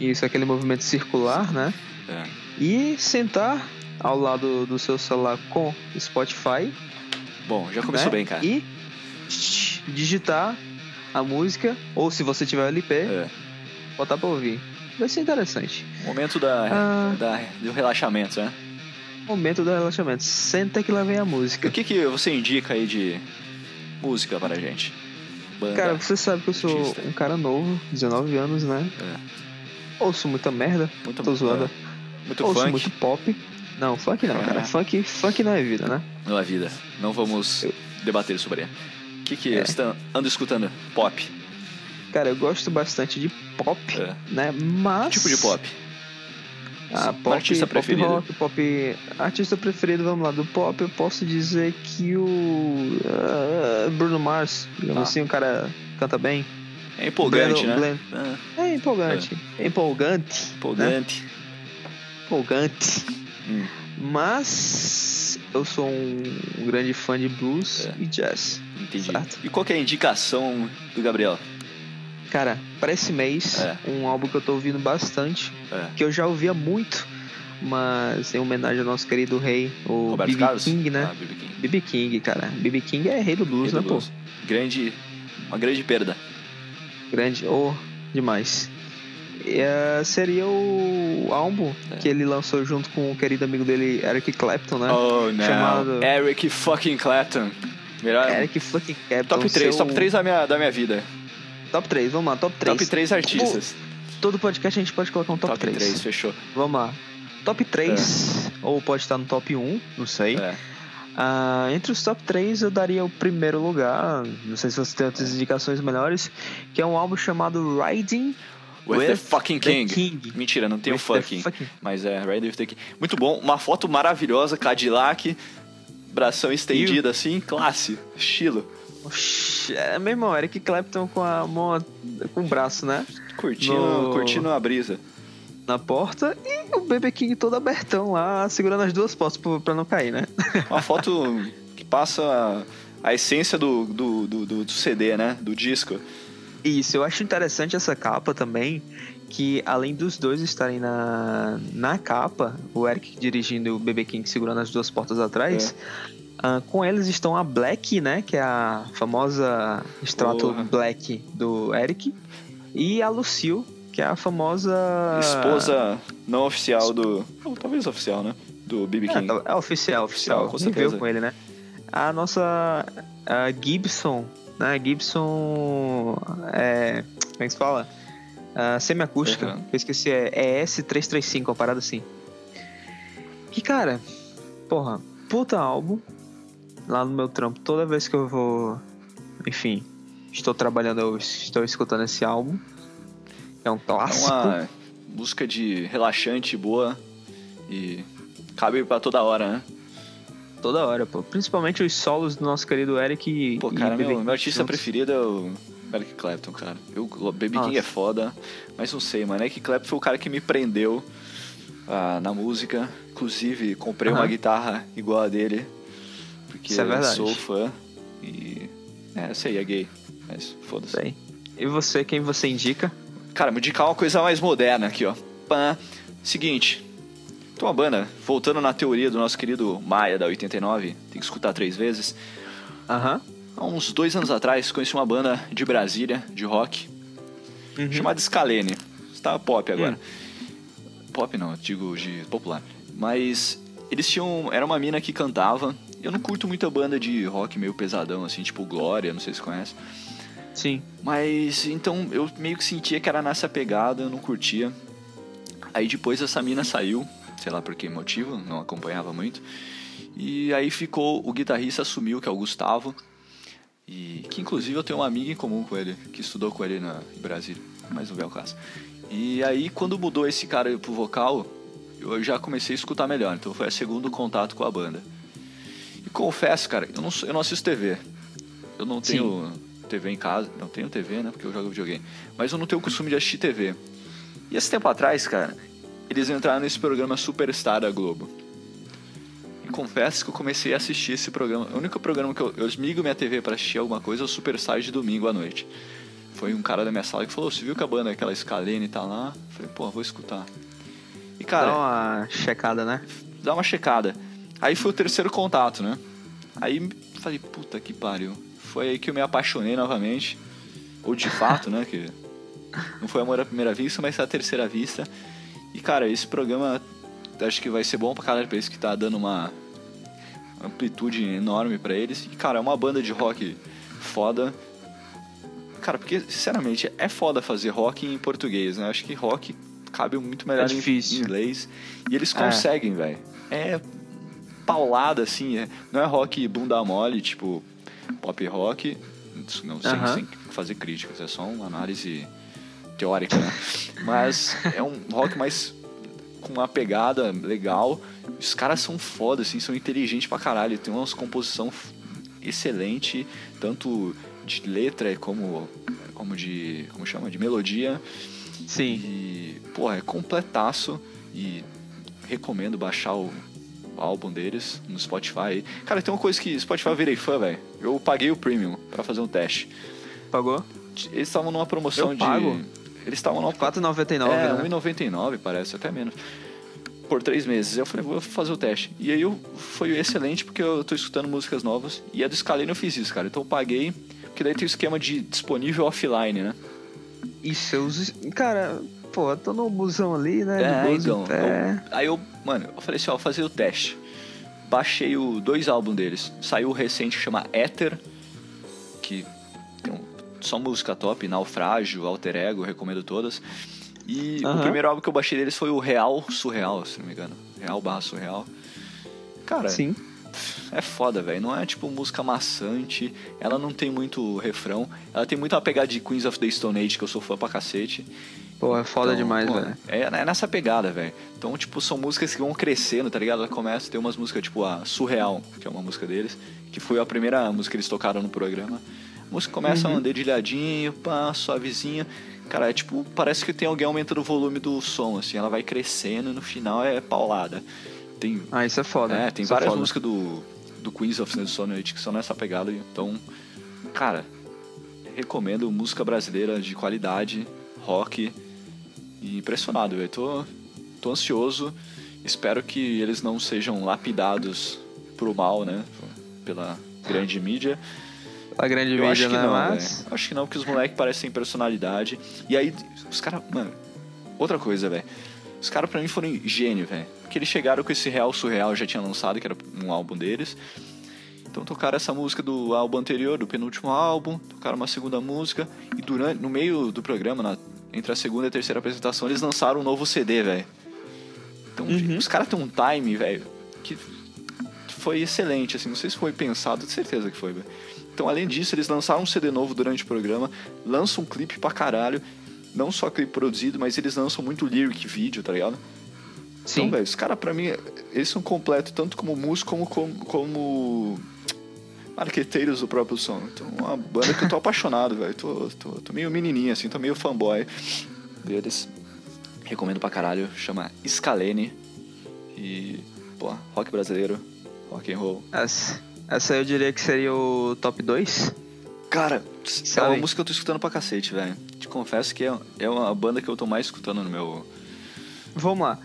Isso, aquele movimento circular, né? É. E sentar ao lado do seu celular com Spotify Bom, já começou né? bem, cara. E digitar a música, ou se você tiver LP, É. botar pra ouvir. Vai ser interessante. Momento da, Ah. da, do relaxamento, né? Momento do relaxamento. Senta que lá vem a música. o que, que você indica aí de música para a gente? Banda. Cara, você sabe que eu sou artista. um cara novo, 19 anos, né? É. Ouço muita merda, muito, tô zoando. é, muito ouço funk muito pop. Não, funk não, cara. Funk, funk não é vida, né? não é vida. Não vamos debater sobre. O que, que É. você tá, anda escutando? Pop. Cara, eu gosto bastante de pop, É. né? Mas. Tipo de pop. Ah, pop, Artista pop preferido? rock, pop. Artista preferido, vamos lá, do pop eu posso dizer que o. ah, Bruno Mars, digamos Ah. assim, o cara canta bem. É empolgante, Breno- né? Glenn- Ah, É empolgante. É empolgante. empolgante. Empolgante. Hum. Mas eu sou um grande fã de blues É. e jazz. Entendi. Certo. E qual que é a indicação do Gabriel? Cara, para esse mês, É. um álbum que eu tô ouvindo bastante, É. que eu já ouvia muito, mas em homenagem ao nosso querido rei, o B.B. King, né? Ah, B.B. King. B.B. King, cara. B.B. King é rei do blues, Rei do né, blues. Grande, uma grande perda. pô? Grande. Oh, demais. Eh, seria o álbum É. que ele lançou junto com o querido amigo dele, Eric Clapton, né? Oh, não. Chamado- Eric fucking Clapton. Melhor... Eric fucking Clapton. Top 3, seu- top 3 da minha, da minha vida. Top 3, vamos lá, top 3. Top 3 artistas. Todo podcast a gente pode colocar um top, 3. fechou. Vamos lá. Top 3, ou pode estar no top 1, não sei. É. Ah, entre os top 3 eu daria o primeiro lugar, não sei se você tem outras indicações melhores, que é um álbum chamado Riding With, the With fucking the King. King. Mentira, não tem o With the fucking. fucking- Mas é, Ride with the King. Muito bom. Uma foto maravilhosa, Cadillac, bração estendida assim, classe, estilo. Oxi, É mesmo, Eric Clapton com a mão, com o braço, né? Curtindo, No- curtindo a brisa. Na porta e o BB King todo abertão lá, segurando as duas portas pra não cair, né? Uma (laughs) foto que passa a, essência do, do, do- do CD, né? Do disco. Isso, eu acho interessante essa capa também, que além dos dois estarem na, na capa, o Eric dirigindo e o BB King segurando as duas portas atrás, ah, com eles estão a Black, né, que é a famosa extrato Porra. Black do Eric, e a Lucille, que é a famosa... Esposa não oficial do. Ou talvez oficial, né? Do BB É, King. tá- é oficial, oficial. com Viveu certeza. com ele, né? A nossa a Gibson, né? Gibson é. Como é que se fala? A semiacústica. Uhum. Eu esqueci, é ES335, uma parada assim. Que cara, porra, puta álbum. Lá no meu trampo, toda vez que eu vou. Enfim, estou trabalhando, eu estou escutando esse álbum. É um É clássico. uma música de relaxante boa e cabe pra toda hora, né? Toda hora, pô. Principalmente os solos do nosso querido Eric e. Pô, cara, meu, King meu artista juntos. preferido é o Eric Clapton, cara. Eu, o Baby King Nossa. é foda, mas não sei, mano. Eric Clapton foi o cara que me prendeu ah, na música. Inclusive, comprei uma guitarra igual a dele. Porque Isso é verdade. sou fã. E. É, eu sei, é gay. Mas foda-se. E você, quem você indica? Cara, me indicar uma coisa mais moderna aqui, ó. Pã. Seguinte. Tem uma banda, voltando na teoria do nosso querido Maia da 89, tem que escutar três vezes. Aham. Há uns dois anos atrás, conheci uma banda de Brasília, de rock, Uhum. chamada Scalene. Está pop agora. Pop não, digo de popular. Mas eles tinham. Era uma mina que cantava. Eu não curto muito a banda de rock meio pesadão, assim, tipo Glória, não sei se conhece. Sim. Mas então eu meio que sentia que era nessa pegada, eu não curtia. Aí depois essa mina saiu, sei lá por que motivo, não acompanhava muito. E aí ficou, o guitarrista assumiu, que é o Gustavo. E que inclusive eu tenho uma amiga em comum com ele, que estudou com ele na, em Brasília, mas não veio ao caso. E aí quando mudou esse cara pro vocal, eu já comecei a escutar melhor, então foi o segundo contato com a banda. E confesso, cara, eu não, eu não assisto TV. Eu não Sim. tenho TV em casa, não tenho TV, né, porque eu jogo videogame. Mas eu não tenho o costume de assistir TV. E esse tempo atrás, cara, eles entraram nesse programa Superstar da Globo. E confesso que eu comecei a assistir esse programa. O único programa que eu, eu desligo minha TV pra assistir alguma coisa é o Superstar de domingo à noite. Foi um cara da minha sala que falou: Você viu que a banda, aquela Scalene tá lá? Eu falei: Pô, vou escutar. E cara, Dá uma checada, né? dá uma checada. Aí foi o terceiro contato, né? Aí falei, puta que pariu. Foi aí que eu me apaixonei novamente. Ou de fato, né? Que não foi amor à primeira vista, mas à terceira vista. E cara, esse programa acho que vai ser bom pra caralho pra eles que tá dando uma amplitude enorme pra eles. E cara, é uma banda de rock foda. Cara, porque sinceramente é foda fazer rock em português, né? Acho que rock cabe muito melhor É em inglês. E eles É. conseguem, velho. É paulada, assim. é- não é rock bunda mole, tipo pop rock, não, sem, Aham. sem fazer críticas, é só uma análise teórica, né? Mas é um rock mais com uma pegada legal. Os caras são foda, assim, são inteligentes pra caralho. Tem uma composição excelente, tanto de letra como, como de. como chama? De melodia. Sim. E, pô, é completaço. E recomendo baixar o, álbum deles no Spotify. Cara, tem uma coisa que Spotify eu virei fã, velho. Eu paguei o premium pra fazer um teste. Pagou? Eles estavam numa promoção Eu de. pago? Eles estavam numa. R$4,99, É, né? 1,99 parece, até menos. Por três meses. Eu falei, vou fazer o teste. E aí eu, foi excelente porque eu tô escutando músicas novas. E a do Scalene eu fiz isso, cara. Então eu paguei. Porque daí tem o esquema de disponível offline, né? Isso, eu uso... Cara, pô, eu tô no busão ali, né? É, então. eu- aí eu, mano, eu falei assim, ó, vou fazer o teste. Baixei o dois álbuns deles. Saiu o recente que chama Ether, só música top, Naufrágio, Alter Ego, recomendo todas. E o primeiro álbum que eu baixei deles foi o Real Surreal, se não me engano. Real barra Surreal. Cara, Sim. é foda, velho. Não é tipo música maçante. Ela não tem muito refrão. Ela tem muito uma pegada de Queens of the Stone Age, que eu sou fã pra cacete. Pô, é foda Então, demais, velho. É, é nessa pegada, velho. Então, tipo, são músicas que vão crescendo, tá ligado? Ela começa, tem umas músicas, tipo, a Surreal, que é uma música deles, que foi a primeira música que eles tocaram no programa. A música começa Uhum. um dedilhadinho, pá, suavezinha. Cara, é tipo, parece que tem alguém aumentando o volume do som, assim. Ela vai crescendo e no final é paulada. Tem, Ah, isso é foda. é, tem isso é várias foda. músicas do, do Queens of the Age que são nessa pegada. Então, cara, recomendo música brasileira de qualidade, rock. E impressionado, velho. Tô, tô ansioso. Espero que eles não sejam lapidados pro mal, né? Pela grande mídia. A grande Eu acho mídia, que né? não, Mas. Acho que não, porque os moleques parecem personalidade. E aí, os caras. Mano, outra coisa, velho. Os caras pra mim foram gênio, velho. Porque eles chegaram com esse Real Surreal, já tinha lançado, que era um álbum deles. Então tocaram essa música do álbum anterior, do penúltimo álbum, tocaram uma segunda música. E durante, no meio do programa, na- entre a segunda e a terceira apresentação, eles lançaram um novo CD, velho. Então, Uhum. os caras têm um time, velho, que foi excelente, assim. Não sei se foi pensado, tenho certeza que foi, velho. Então, além disso, eles lançaram um CD novo durante o programa, lançam um clipe pra caralho. Não só clipe produzido, mas eles lançam muito lyric vídeo, tá ligado? Sim. Então, velho, os caras, pra mim, eles são completos tanto como músico como, como, como marqueteiros do próprio som. Então, é uma banda que eu tô (laughs) apaixonado, velho. Tô, tô, tô meio menininho, assim, tô meio fanboy deles. Recomendo pra caralho. Chama Scalene. E, pô, rock brasileiro, rock and roll. Essa, essa eu diria que seria o top 2. Cara, é uma Sabe? música que eu tô escutando pra cacete, velho. Te confesso que é, é uma banda que eu tô mais escutando no meu... Vamos lá.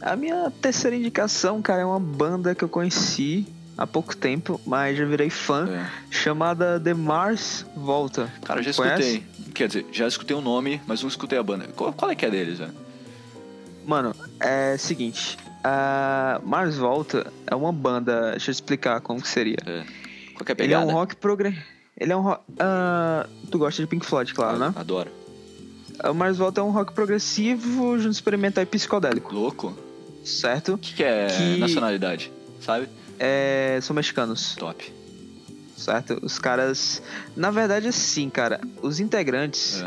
A minha terceira indicação, cara, é uma banda que eu conheci há pouco tempo, mas já virei fã, É. chamada The Mars Volta. Cara, eu já Conhece? escutei. Quer dizer, já escutei o nome, mas não escutei a banda. Qual, qual é que é deles, velho? Mano, é o seguinte. A Mars Volta é uma banda. Deixa eu explicar como que seria. É. Qual que é a Ele é pegada? um rock progre... Ele é um rock. ah, tu gosta de Pink Floyd, claro, né? Adoro. O Mars Volta é um rock progressivo junto experimental e psicodélico, Louco. certo? O que, que é Que- nacionalidade? Sabe? É, são mexicanos, Top. certo? Os caras. Na verdade, assim, cara, os integrantes.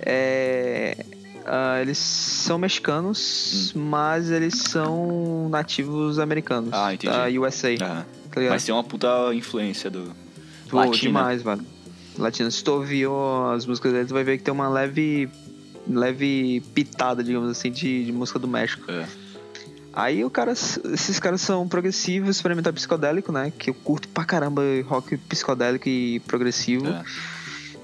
é, ah, eles são mexicanos, mas eles são nativos americanos. Ah, entendi. Da USA, Aham. tá? Mas tem uma puta influência do. Pô, latina. demais, velho. Latino. Se tu ouvir as músicas deles, tu vai ver que tem uma leve. leve pitada, digamos assim, de, de música do México. É. Aí o cara, esses caras são progressivos, experimental psicodélico, né? Que eu curto pra caramba rock psicodélico e progressivo. É.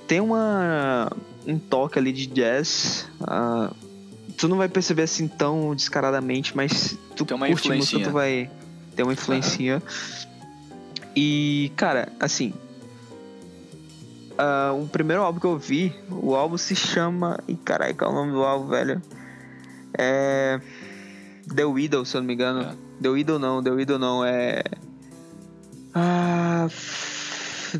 Tem uma um toque ali de jazz. ah, tu não vai perceber assim tão descaradamente, mas tu Tem uma curte música, influencinha. tu vai ter uma influência. E, cara, assim. ah, o primeiro álbum que eu vi, o álbum se chama. Ih, caralho, qual é o nome do álbum, velho? É. The Widow, se eu não me engano. É. The Widow não, The Widow não, é. Ah.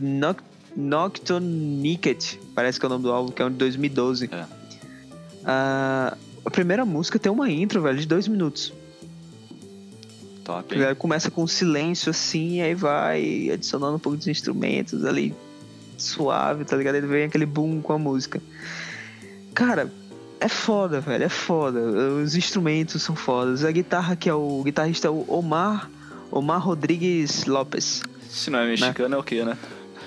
Noc Nocturniquet, parece que é o nome do álbum, que é um de 2012. É. Ah, a primeira música tem uma intro, velho, de dois minutos. Top, hein? Começa com silêncio assim, e aí vai adicionando um pouco dos instrumentos ali, suave, tá ligado? Aí vem aquele boom com a música. Cara, é foda, velho, é foda. Os instrumentos são fodas. A guitarra, que é o guitarrista é o Omar, Omar Rodrigues Lopes. Se não é mexicano, é o quê, né?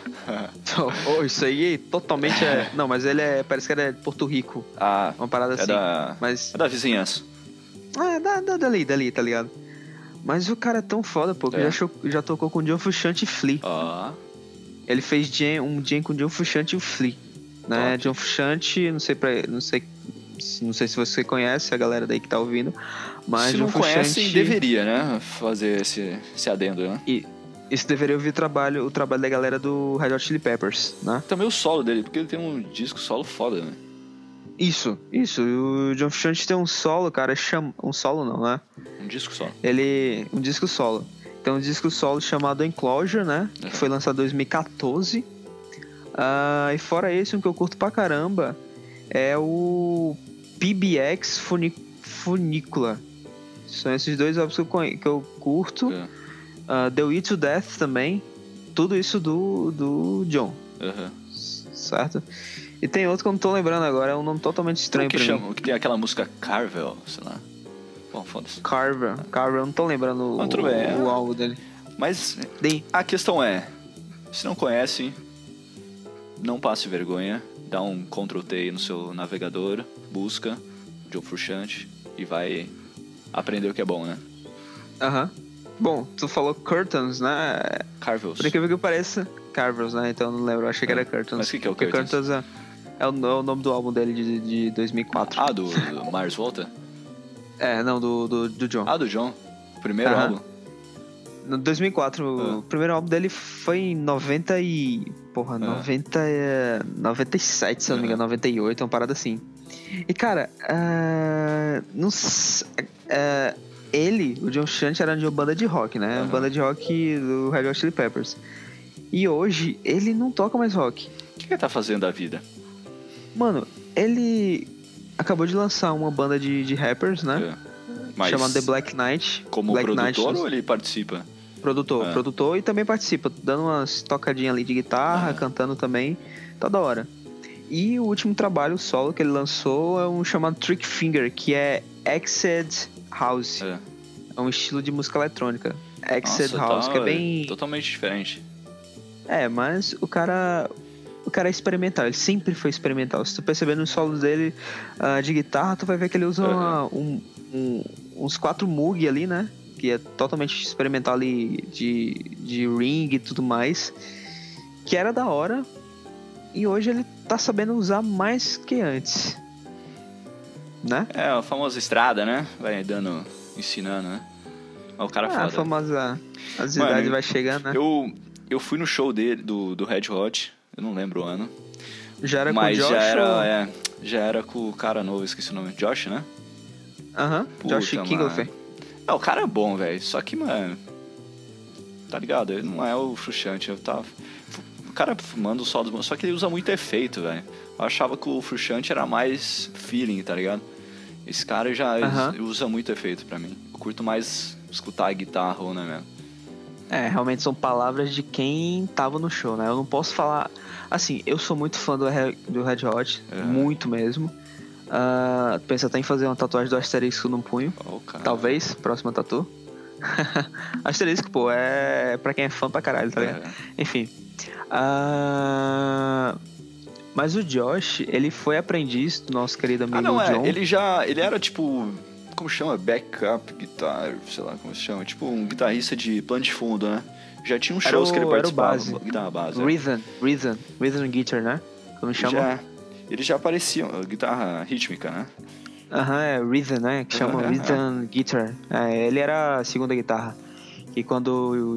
(laughs) oh, isso aí totalmente é. Não, mas ele é. Parece que ele é de Porto Rico. ah, Uma parada é assim. da, Mas. é da vizinhança. Ah, da, da, dali, dali, tá ligado? Mas o cara é tão foda, pô, que É. já, já tocou com o John Frusciante e Flea. Ó, Ele fez jam, um jam com o John Frusciante e o Flea. Né? John Frusciante, não sei pra, não sei se- não sei se você conhece a galera daí que tá ouvindo, mas se John não conhece, deveria, né? Fazer esse, esse adendo, né? e isso deveria ouvir o trabalho, o trabalho da galera do Red Hot Chili Peppers, né? Também o solo dele, porque ele tem um disco solo foda, né? Isso, isso. O John Frusciante tem um solo, cara, chama um solo não, né? Um disco solo. Ele. Um disco solo. Tem um disco solo chamado Enclosure, né? Uhum. Que foi lançado em 2014. Ah, e fora esse, um que eu curto pra caramba é o PBX Funi Funicula. São esses dois álbuns que eu, que eu curto. É. Ah, The Way to Death também. Tudo isso do, do John, Aham. certo? E tem outro que eu não tô lembrando agora, é um nome totalmente estranho que pra mim. chama, que tem aquela música Carvel, sei lá. Bom, foda-se. Carver. Carver, eu não tô lembrando o, bem, é. o álbum dele. Mas a questão é, se não conhece, não passe vergonha, dá um Ctrl T aí no seu navegador, busca Joe Frusciante e vai aprender o que é bom, né? Aham. Bom, tu falou Curtains, né? Carvels. Por incrível que pareça, Carvers, né? Então eu não lembro, eu achei que era Curtains. Mas o que que é o Porque Curtains? é, é, o, é o nome do álbum dele de, de 2004. Ah, do, do Mars Volta? (laughs) É, não, do, do, do John. Ah, do John. Primeiro Aham. álbum. No 2004, Ah. o primeiro álbum dele foi em 90 e... Porra, 90 e... 97, se eu não me engano, 98, uma parada assim. E, cara, ah, não s- ah, ele, o John Shunt, era de uma banda de rock, né? Aham. banda de rock do Red Hot Chili Peppers. E hoje, ele não toca mais rock. O que ele tá fazendo da vida? Mano, ele acabou de lançar uma banda de, de rappers, né? É. Mas Chamada The Black Knight. como Black produtor Knight, ou ele participa? Produtor, É. produtor e também participa, dando umas tocadinhas ali de guitarra, cantando também, tá da hora. E o último trabalho solo que ele lançou é um chamado Trick Finger, que é Exed House. É. É um estilo de música eletrônica. Exed Nossa, House, tá que é bem. Totalmente diferente. É, mas o cara. O cara é experimental, ele sempre foi experimental. Se tu perceber nos solos dele ah, de guitarra, tu vai ver que ele usa uma- um- um- uns quatro Moog ali, né? Que é totalmente experimental ali de, de ring e tudo mais. Que era da hora. E hoje ele tá sabendo usar mais que antes. Né? É, a famosa estrada, né? Vai dando, ensinando, né? Mas o cara é ah, foda. a famosa. As Mano, idades vai chegando, né? Eu, eu fui no show dele, do, do Red Hot, eu não lembro o ano. Já era mas com o Josh. já era, ou- é, já era com o cara novo, esqueci o nome. Josh, né? Aham, Puta, Josh mano. Kinglefer. É, o cara é bom, velho. Só que, mano. Tá ligado? Ele não é o Frustrante. Eu tava. O cara manda o sol dos Só que ele usa muito efeito, velho. Eu achava que o Frustrante era mais feeling, tá ligado? Esse cara já usa muito efeito pra mim. Eu curto mais escutar a guitarra, né, mesmo? É, realmente são palavras de quem tava no show, né? Eu não posso falar. Assim, eu sou muito fã do, do Red Hot, É. muito mesmo. Ah, pensa até em fazer uma tatuagem do asterisco no punho. Ó, o cara. Talvez, próxima tatu. (laughs) asterisco, pô, é pra quem é fã pra caralho, tá ligado? É. Enfim. Ah, mas o Josh, ele foi aprendiz do nosso querido amigo Ah, não, é. John. Ele já. Ele era tipo. Como chama? Backup guitar, sei lá como se chama. Tipo um guitarrista de plano de fundo, né? Já tinha uns shows o- que ele era o participava. base. Guitarra base. é. Rhythm, Rhythm, Rhythm Guitar, né? Como chama? Já, ele já aparecia, guitarra rítmica, né? Aham, é Rhythm, né? Que chama Aham, Rhythm Guitar. É, ele era a segunda guitarra. E quando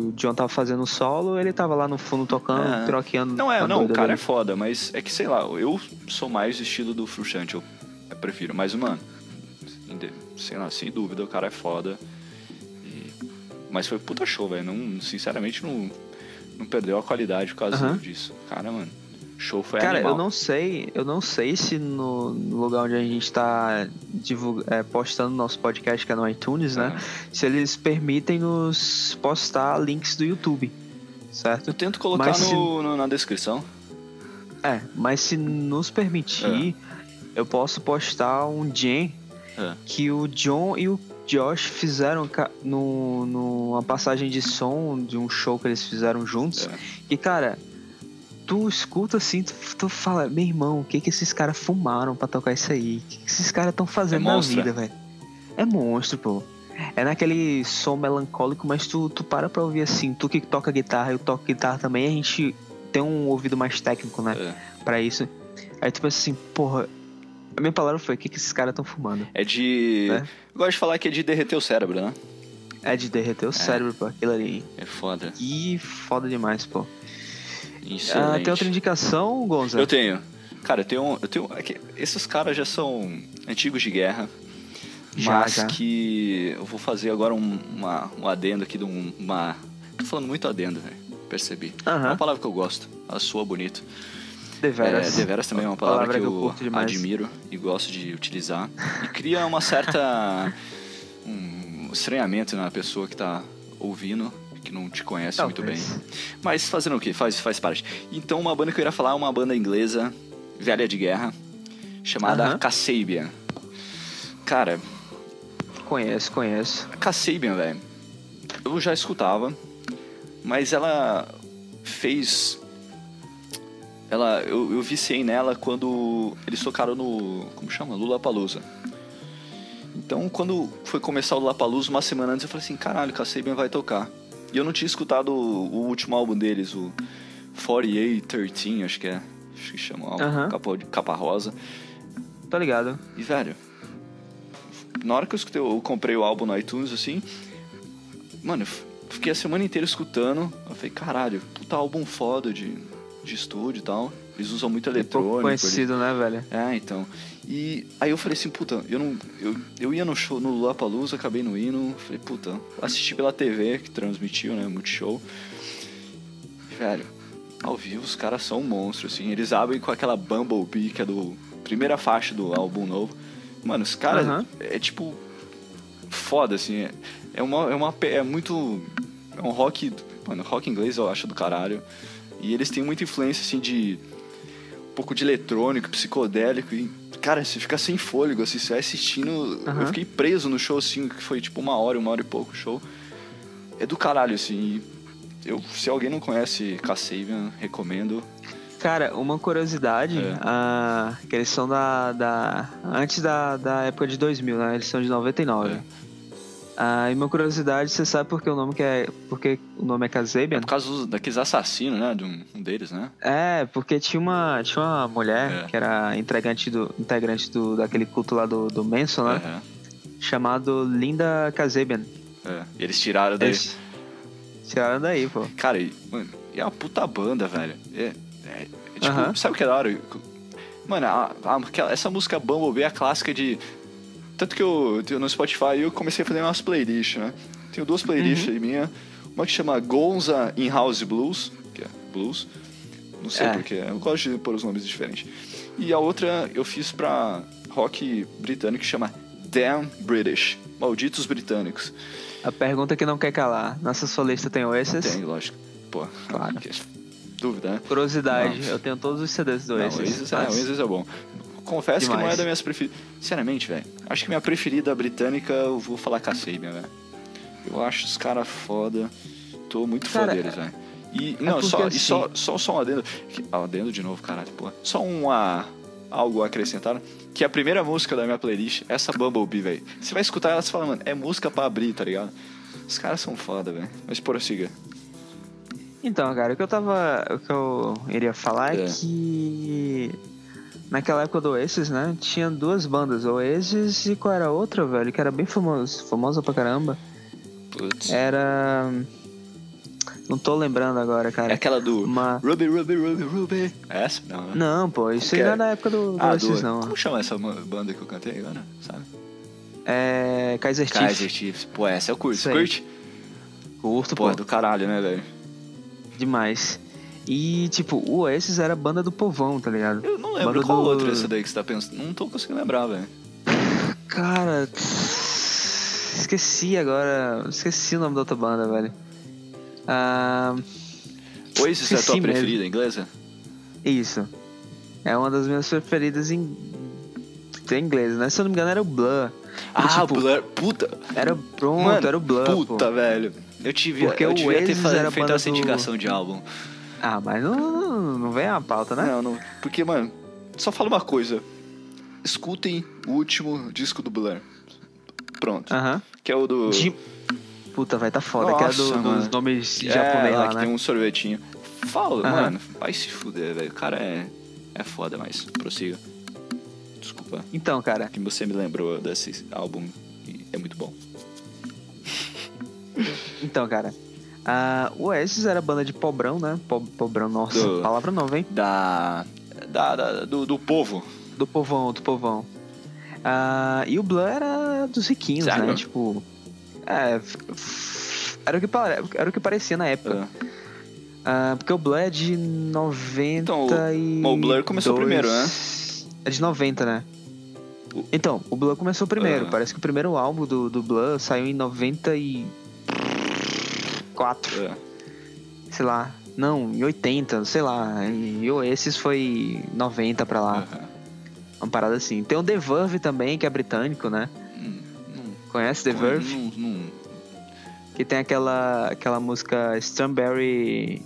o John tava fazendo o solo, ele tava lá no fundo tocando, É. troqueando. Não é, não, o cara é dele. foda, mas é que sei lá, eu sou mais estilo do Frustrante, eu prefiro. Mas, mano, sei lá, sem dúvida, o cara é foda. E- Mas foi puta show, velho. Não, sinceramente, não, não perdeu a qualidade por causa disso. Cara, mano. Show foi Cara, animal. eu não sei, eu não sei se no no lugar onde a gente tá divulga- é, postando nosso podcast, que é no iTunes, né? É. Se eles permitem nos postar links do YouTube, certo? Eu tento colocar Mas se- no, no- na descrição. É, mas se nos permitir, eu posso postar um gen É. que o John e o Josh fizeram no, numa passagem de som de um show que eles fizeram juntos. É. E cara, tu escuta assim, tu, tu fala, meu irmão, o que que esses caras fumaram pra tocar isso aí? O que, que esses caras estão fazendo É na monstro, vida, velho? É monstro, pô. É naquele som melancólico, mas tu, tu para pra ouvir assim, tu que toca guitarra, eu toco guitarra também, a gente tem um ouvido mais técnico, né? É. Pra isso. Aí tu pensa assim, porra. A minha palavra foi: o que, que esses caras estão fumando? É de. É. Eu gosto de falar que é de derreter o cérebro, né? É de derreter o cérebro, pô, aquilo ali. É foda. Que foda demais, pô. Excelente. Ah, tem outra indicação, Gonza? Eu tenho. Cara, eu tenho. Eu tenho é esses caras já são antigos de guerra. Já, mas já. que eu vou fazer agora um, uma, um adendo aqui de um- uma. Tô falando muito adendo, velho. Percebi. É uma palavra que eu gosto. Ela soa bonito. Deveras. É, deveras também é uma palavra, que, eu, demais. admiro e gosto de utilizar. E cria uma certa. (laughs) um estranhamento na pessoa que tá ouvindo, que não te conhece muito bem. Talvez. Mas fazendo o quê? Faz, faz parte. Então, uma banda que eu iria falar é uma banda inglesa, velha de guerra, chamada Aham. Kasabian. Cara, Conheço, conheço. Kasabian, velho, eu já escutava, mas ela fez. Ela, eu, eu viciei nela quando eles tocaram no. Como chama? Lula Palusa. Então, quando foi começar o Lula Palusa, uma semana antes, eu falei assim: caralho, Kasabian vai tocar. E eu não tinha escutado o, o último álbum deles, o 4813, acho que é. Acho que chama o álbum, Aham. capa, capa rosa. Tô ligado. E, velho, na hora que eu escutei, eu comprei o álbum no iTunes, assim, mano, eu fiquei a semana inteira escutando. Eu falei, caralho, puta álbum foda de, de estúdio e tal. Eles usam muito É pouco eletrônico. conhecido, né, velho? É, então. E aí eu falei assim, puta, eu não. Eu, eu ia no show no Lollapalooza, acabei no hino. Falei, puta, assisti pela TV que transmitiu, né? Multishow. E, velho, ao vivo os caras são um monstro, assim. Eles abrem com aquela Bumblebee, que é do. Primeira faixa do álbum novo. Mano, os caras. Aham. É tipo. Foda, assim. É, é uma. É, uma, é muito. É um rock. Mano, rock inglês eu acho do caralho. E eles têm muita influência, assim, de. Pouco de eletrônico, psicodélico. E, cara, você fica sem fôlego, assim, você vai assistindo. Eu Aham. fiquei preso no show, assim, que foi tipo uma hora, uma hora e pouco o show. É do caralho, assim. Eu, se alguém não conhece Kasabian, recomendo. Cara, uma curiosidade, É. ah, que eles são da, da antes da, da época de 2000, né? Eles são de 99. É. Ah, e uma curiosidade, você sabe por que o nome que é, porque o nome é É Kasabian? por causa daqueles assassinos, né? De um, um deles, né? É, porque tinha uma, tinha uma mulher É. que era integrante do, integrante do, daquele culto lá do, do Manson, né? Aham. Chamado Linda Kasabian. É. E eles tiraram daí. Eles tiraram daí, pô. Cara, e, mano, e é uma puta banda, velho. É, é- é tipo, Aham. sabe o que é da hora? Mano, a- a- essa música Bumblebee é a clássica de. Tanto que eu, no Spotify eu comecei a fazer umas playlists, né? Tenho duas playlists Uhum. aí minha. Uma que chama Gonza in House Blues, que é blues. Não sei É. porquê, eu gosto de pôr os nomes diferentes. E a outra eu fiz pra rock britânico que chama Damn British, Malditos Britânicos. A pergunta que não quer calar. Nessa sua lista tem Oasis? Tem, lógico. Pô, Claro. que- dúvida, né? Curiosidade, Não. eu tenho todos os CDs do Não, Oasis. Oasis, é, Oasis é bom. Confesso que não é Demais. das minhas preferidas. Sinceramente, velho. Acho que minha preferida britânica, eu vou falar Kasabian, velho. Eu acho os caras foda. Tô muito fã Cara, deles, velho. E, não, porque só, e assim- só, só, só um adendo. ah, adendo de novo, caralho, pô. Só uma. Algo a acrescentar. Que a primeira música da minha playlist, essa Bumblebee, velho. Você vai escutar ela e você fala, mano, é música pra abrir, tá ligado? Os caras são foda, velho. Mas prossiga. Então, cara, o que eu tava. O que eu iria falar é, É. que. Naquela época do Oasis, né? Tinha duas bandas, Oasis e qual era a outra, velho? Que era bem famosa, famosa pra caramba. Putz. Era. Não tô lembrando agora, É cara. aquela do. Uma. Ruby, Ruby, Ruby, Ruby. É essa? Não, né? Não, pô, isso aí não é? é da época do, do Ah, Oasis, do... não. Como chama essa banda que eu cantei agora? Sabe? É. Kaiser Chiefs. Kaiser Chiefs. Pô, essa eu curto. Curte? Curto, Pô, pô. é do caralho, né, velho? Demais. E, tipo, o Oasis era a banda do povão, tá ligado? Eu não lembro Banda qual do- outra essa daí que você tá pensando. Não tô conseguindo lembrar, velho. (laughs) Cara. Esqueci agora. Esqueci o nome da outra banda, velho. Ah, Oasis é a tua mesmo. preferida inglesa? isso. É uma das minhas preferidas em. em inglês, né? Se eu não me engano, era o Blur. Ah, tipo, o Blur. Puta. Era pronto, Mano, era o Blur. Puta, pô. velho. Eu, tive, Porque eu devia ter feito essa do- indicação de álbum. Ah, mas não, não, vem a pauta, né? Não, não. Porque, mano, só fala uma coisa. Escutem o último disco do Blur. Pronto. Aham. Que é o do. De- Puta, vai tá foda, que é Nossa, do- mano. dos nomes É, japonês lá, que né? tem um sorvetinho. Fala, Aham. mano, vai se fuder, velho. O cara é. É foda, mas prossiga. Desculpa. Então, cara, Que você me lembrou desse álbum. e É muito bom. então, cara. Ah, o Oasis era banda de pobrão, né? Po- Pobrão, nossa, Do- palavra nova, hein? Da. Da, da- do, do povo. Do povão, do povão. Ah, e o Blur era dos riquinhos, Sério? né? Tipo. É. Era o, que era o que parecia na época. Ah, Ah, porque o Blur é de 90 Então, o- e. o Blur começou primeiro, né? É de 90, né? Então, o Blur começou primeiro. Ah. Parece que o primeiro álbum do, do Blur saiu em 94. é. Sei lá. Não, em 80, sei lá. E Oasis foi 90 pra lá. Uma parada assim. Tem o The Verve também, que é britânico, né? Hum, não- Conhece The Verve? Não, Que tem aquela, aquela música Strawberry.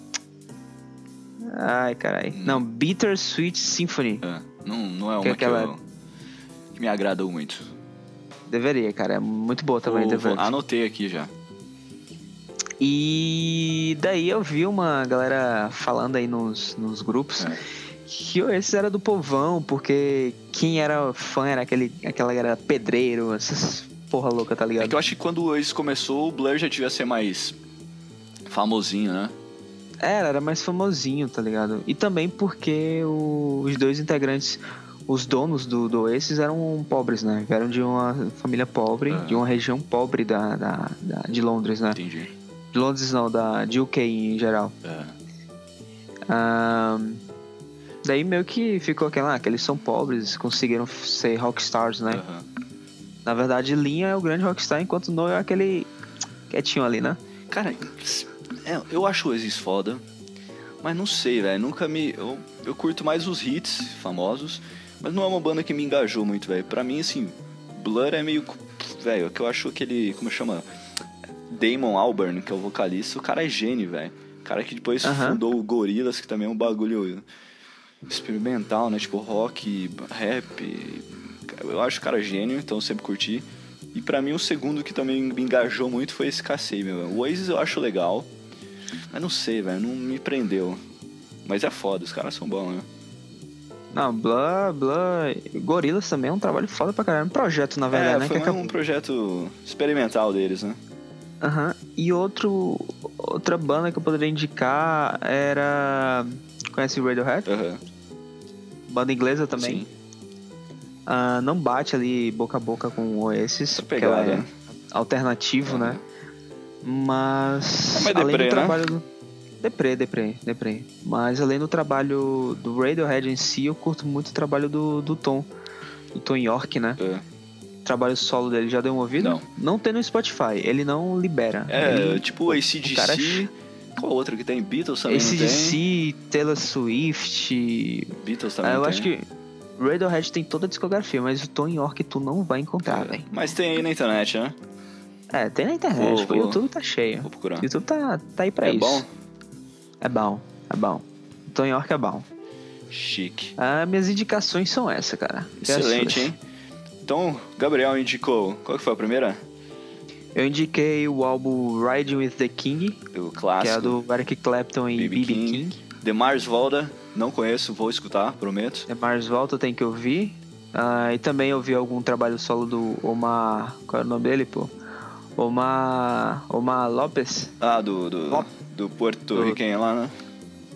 Ai, carai. Hum. Não, Bitter Sweet Symphony. é, não, não é uma Que que, aquela- eu- que me agradou muito. Deveria, cara. É muito boa também, Vou- The vou- Verve. anotei aqui já. E daí eu vi uma galera falando aí nos, nos grupos É. que esse era do povão, porque quem era fã era aquele, aquela galera pedreiro, essas porra louca, tá É ligado? que eu acho que quando o Oasis começou, o Blur já devia ser mais famosinho, né? Era, era mais famosinho, tá ligado? E também porque o- os dois integrantes, os donos do, do Oasis eram pobres, né? Vieram de uma família pobre, Ah. de uma região pobre da, da, da- de Londres, né? Entendi. De Londres não, da, de UK em geral. É. Daí meio que ficou aquela, ah, que eles são pobres, conseguiram ser rockstars, né? aham. Na verdade, Linha é o grande rockstar, enquanto Noah é aquele quietinho ali, né? Cara, é, eu acho o Oasis foda, mas não sei, velho. Nunca me. Eu, eu curto mais os hits famosos, mas não é uma banda que me engajou muito, velho. Pra mim, assim, Blur é meio. Velho, é que eu acho aquele. Como chama? Damon Albarn, que é o vocalista, o cara é gênio, velho. O cara que depois Aham. fundou o Gorillaz, que também é um bagulho experimental, né? Tipo rock, rap. Eu acho o cara gênio, então eu sempre curti. E pra mim o segundo que também me engajou muito foi esse Casei, meu. O Oasis eu acho legal, mas não sei, velho, não me prendeu. Mas é foda, os caras são bons, né? Não, Blur, Blur... Gorillaz também é um trabalho foda pra caralho. Um projeto, na verdade, é, né? foi que acabou- um projeto experimental deles, né? Aham. E outro, outra banda que eu poderia indicar era... Conhece o Radiohead? Aham. Banda inglesa também. Sim. Ah, não bate ali boca a boca com Essa porque pegada, ela é né? alternativo, né? Mas... É além deprê, do né? trabalho do... Deprê, deprê, deprê. Mas além do trabalho do Radiohead em si, eu curto muito o trabalho do, do Tom. Do Tom York, né? É. O trabalho solo dele, já deu uma ouvida? Não. Não tem no Spotify, ele não libera. É, Ele- tipo o ACDC. cara é Qual outra que tem? Beatles também? ACDC, Taylor Swift. Beatles também Ah, eu tem. acho que Radiohead tem toda a discografia, mas o Tom York tu não vai encontrar, velho. Mas tem aí na internet, né? É, tem na internet, Vou- o vou- YouTube tá cheio. Vou procurar. O YouTube tá, tá aí pra É isso. bom? É bom, é bom. O Tom York é bom. Chique. Ah, minhas indicações são essa, cara. Excelente, hein? Então, Gabriel indicou. Qual que foi a primeira? Eu indiquei o álbum Riding with the King, O que clássico. é do Eric Clapton e B.B. King. King. The Mars Volta. Não conheço, vou escutar, prometo. É Mars Volta, tem que ouvir. Ah, e também ouvi algum trabalho solo do Omar. Qual é o nome dele, pô? Omar. Omar Lopes? Ah, do, do, do Porto Riquenho lá, né?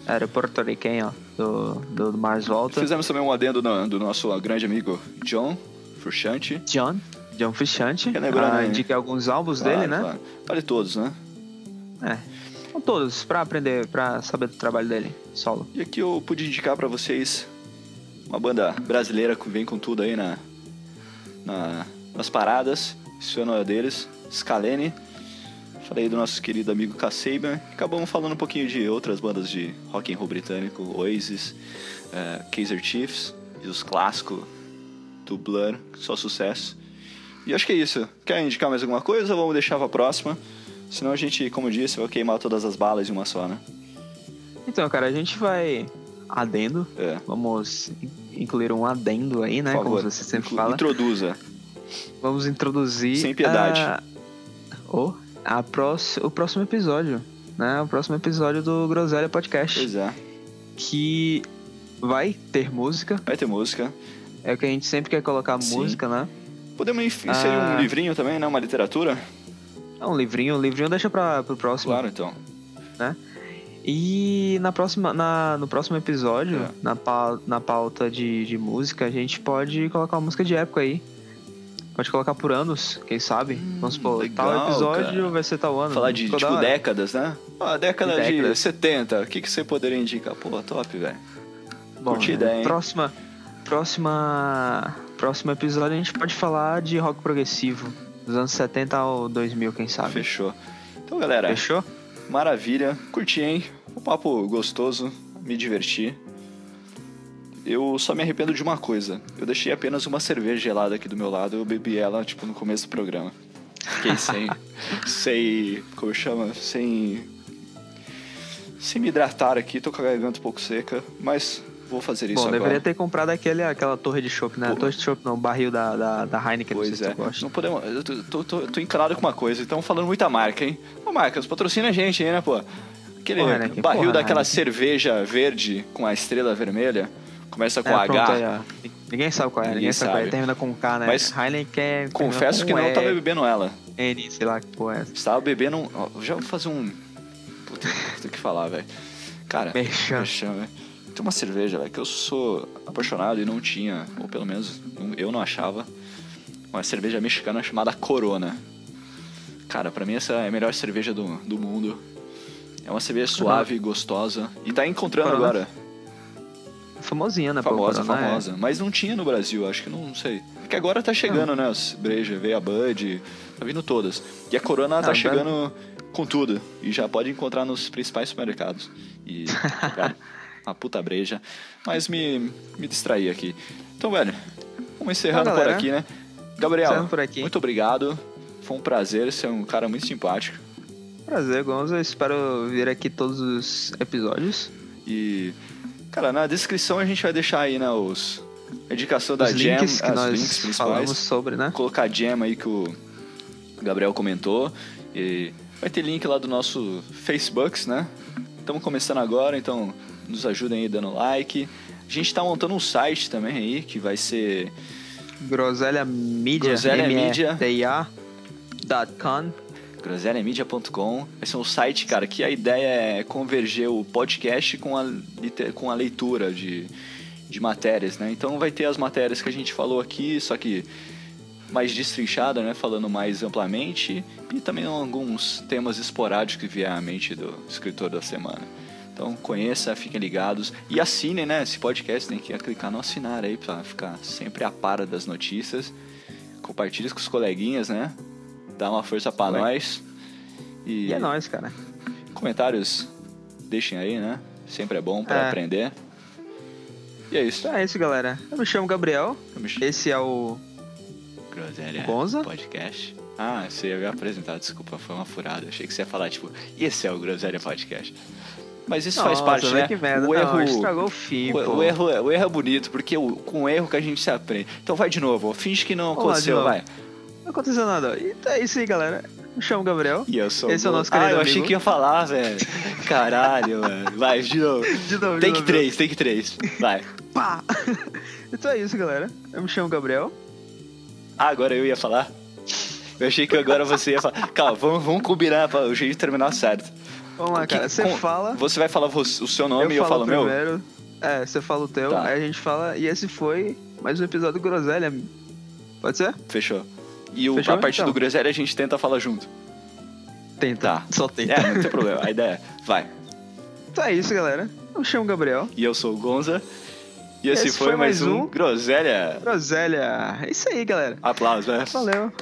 Era porto-riquenho, ó. Do, do, do Mars Volta. Fizemos também um adendo do, do nosso grande amigo John Frusciante. John. John Frusciante. Relembrando Ah, aí. indiquei alguns álbuns Claro, dele, né? claro. Vale todos, né? É. Com todos, pra aprender, pra saber do trabalho dele, solo. E aqui eu pude indicar pra vocês uma banda brasileira que vem com tudo aí na, na nas paradas. Esse ano é deles, Scalene. Falei do nosso querido amigo Kasabian. Acabamos falando um pouquinho de outras bandas de rock and roll britânico, Oasis, uh, Kaiser Chiefs e os clássicos do Blur, só sucesso. E acho que é isso. Quer indicar mais alguma coisa ou vamos deixar pra próxima? Senão a gente, como eu disse, vai queimar todas as balas em uma só, né? Então, cara, a gente vai adendo. É. Vamos incluir um adendo aí, né? Por favor, Como você sempre fala. Introduza. Vamos introduzir. Sem piedade. A... Oh, a próxima, o próximo episódio, né? O próximo episódio do Groselha Podcast. Pois é. Que vai ter música. Vai ter música. É o que a gente sempre quer colocar Sim. música, né? Podemos inserir Ah. um livrinho também, né? Uma literatura? É um livrinho, um livrinho deixa pra, pro próximo. Claro, então. E na próxima, na, no próximo episódio, É. na, pau- na pauta de, de música, a gente pode colocar uma música de época aí. Pode colocar por anos, quem sabe? Vamos supor, Hum, legal, tal episódio cara. vai ser tal ano. Falar de, tipo, décadas, né? Ah, década De de, décadas. 70. O que, que você poderia indicar? Pô, top, velho. Curti né, ideia, hein? Próxima, próxima, próximo episódio a gente pode falar de rock progressivo. Dos anos 70 ao 2000, quem sabe. Fechou. Então, galera, Fechou? maravilha. Curti, hein? Um papo gostoso. Me diverti. Eu só me arrependo de uma coisa. Eu deixei apenas uma cerveja gelada aqui do meu lado. Eu bebi ela, tipo, no começo do programa. Fiquei sem... (laughs) sem... Como chama? Sem... Sem me hidratar aqui. Tô com a garganta um pouco seca. Mas vou fazer isso Bom, agora. deveria ter comprado aquele, aquela torre de chopp, né? Pô. Torre de chopp não, barril da, da, da Heineken, não sei Pois se é. tu gosta. Não podemos. Eu tô, tô, tô, tô com uma coisa. Estão falando muita marca, hein? Ô, marcas, patrocina a gente aí, né, pô? Aquele Porra, Heineken, barril porra, daquela Heineken. cerveja verde com a estrela vermelha. Começa com É, H. pronto, aí. Ninguém sabe qual é, ninguém, Ninguém sabe qual é. Termina com K, né? Mas Heineken Confesso que não E, tava bebendo ela. N, sei lá que porra é essa. Estava bebendo um. Já vou fazer um. Puta, tem que falar, velho. Cara, merchan, velho. Tem uma cerveja, velho, que eu sou apaixonado e não tinha, ou pelo menos eu não achava, uma cerveja mexicana chamada Corona. Cara, pra mim essa é a melhor cerveja do, do mundo. É uma cerveja suave, gostosa. E tá encontrando Corona. agora. Famosinha, né? Famosa, Corona, é. famosa. Mas não tinha no Brasil, acho que não, não sei. Porque agora tá chegando, né? As breja, veio a Bud, tá vindo todas. E a Corona Ah, tá chegando com tudo. E já pode encontrar nos principais supermercados. E, (laughs) cara, uma puta breja. Mas me, me distraí aqui. Então, velho, vamos encerrando por aqui, né? Gabriel, aqui. muito obrigado. Foi um prazer, você é um cara muito simpático. Prazer, Gonzo. Espero vir aqui todos os episódios. E, cara, na descrição a gente vai deixar aí, né, os... A indicação da os Jam, links que nós links principais. falamos sobre, né? colocar a Jam aí que o Gabriel comentou. E vai ter link lá do nosso Facebook, né? Estamos começando agora, então nos ajudem aí dando like. A gente tá montando um site também aí, que vai ser Groselha Media. Groselha Media. M-E-D-I-A.com. groselhamedia.com. Vai ser um site, cara, que a ideia é converger o podcast com a, com a leitura de, de matérias, né? Então vai ter as matérias que a gente falou aqui, só que mais destrinchada, né? Falando mais amplamente e também alguns temas esporádicos que vier à mente do escritor da semana. Então conheça, fiquem ligados e assinem, né? Esse podcast tem que clicar no assinar aí pra ficar sempre a par das notícias. Compartilhe com os coleguinhas, né? Dá uma força pra Vai. nós. E, E é nóis, cara. comentários deixem aí, né? Sempre é bom pra É. aprender. E é isso. Então é isso, galera. Eu me chamo Gabriel. Me Esse é o. Groselha Gonza? Podcast. Ah, você ia me apresentar, desculpa, foi uma furada. Achei que você ia falar, tipo, esse é o Groselha Podcast. Mas isso faz Nossa, parte, velho, né? que merda. O Não, erro, estragou o fim, o, o erro, é- o erro é bonito, porque o- com o erro que a gente se aprende. Então vai de novo, ó, finge que não Vamos de aconteceu, vai. Não aconteceu nada. Então é isso aí, galera. Me chamo Gabriel. E eu sou Esse é o nosso querido Ah, eu achei amigo. que ia falar, velho. (laughs) Caralho, mano. Vai, de novo. De novo, de Take novo. 3, take 3. Vai. Pá! (laughs) então é isso, galera. Eu me chamo Gabriel. Ah, agora eu ia falar? Eu achei que agora você ia falar. Calma, vamos, vamos combinar o jeito de terminar certo. Vamos lá, cara. Você fala. Você vai falar o seu nome e eu falo o meu? primeiro. É, você fala o teu, Tá. aí a gente fala. E esse foi mais um episódio do Groselha. Pode ser? Fechou. E o, Fechou? a partir Então. do Groselha a gente tenta falar junto. Tenta. Tá. Só tenta. É, não tem problema. A ideia é, vai. Então é isso, galera. Eu chamo Gabriel. E eu sou o Gonza. E esse, Esse foi, foi mais mais um um Groselha. Groselha. É isso aí, galera. Aplausos, né? Valeu.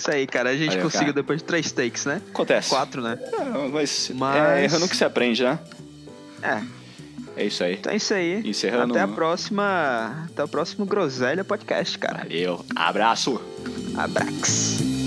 Isso aí, cara. A gente Valeu, conseguiu cara. depois de três takes, né? Acontece. Quatro, né? É, mas, Mas- é errando que se aprende, né? É. É isso aí. Então é isso aí. Encerrando- Até a próxima. Até o próximo Groselha Podcast, cara. Valeu. Abraço. Abrax.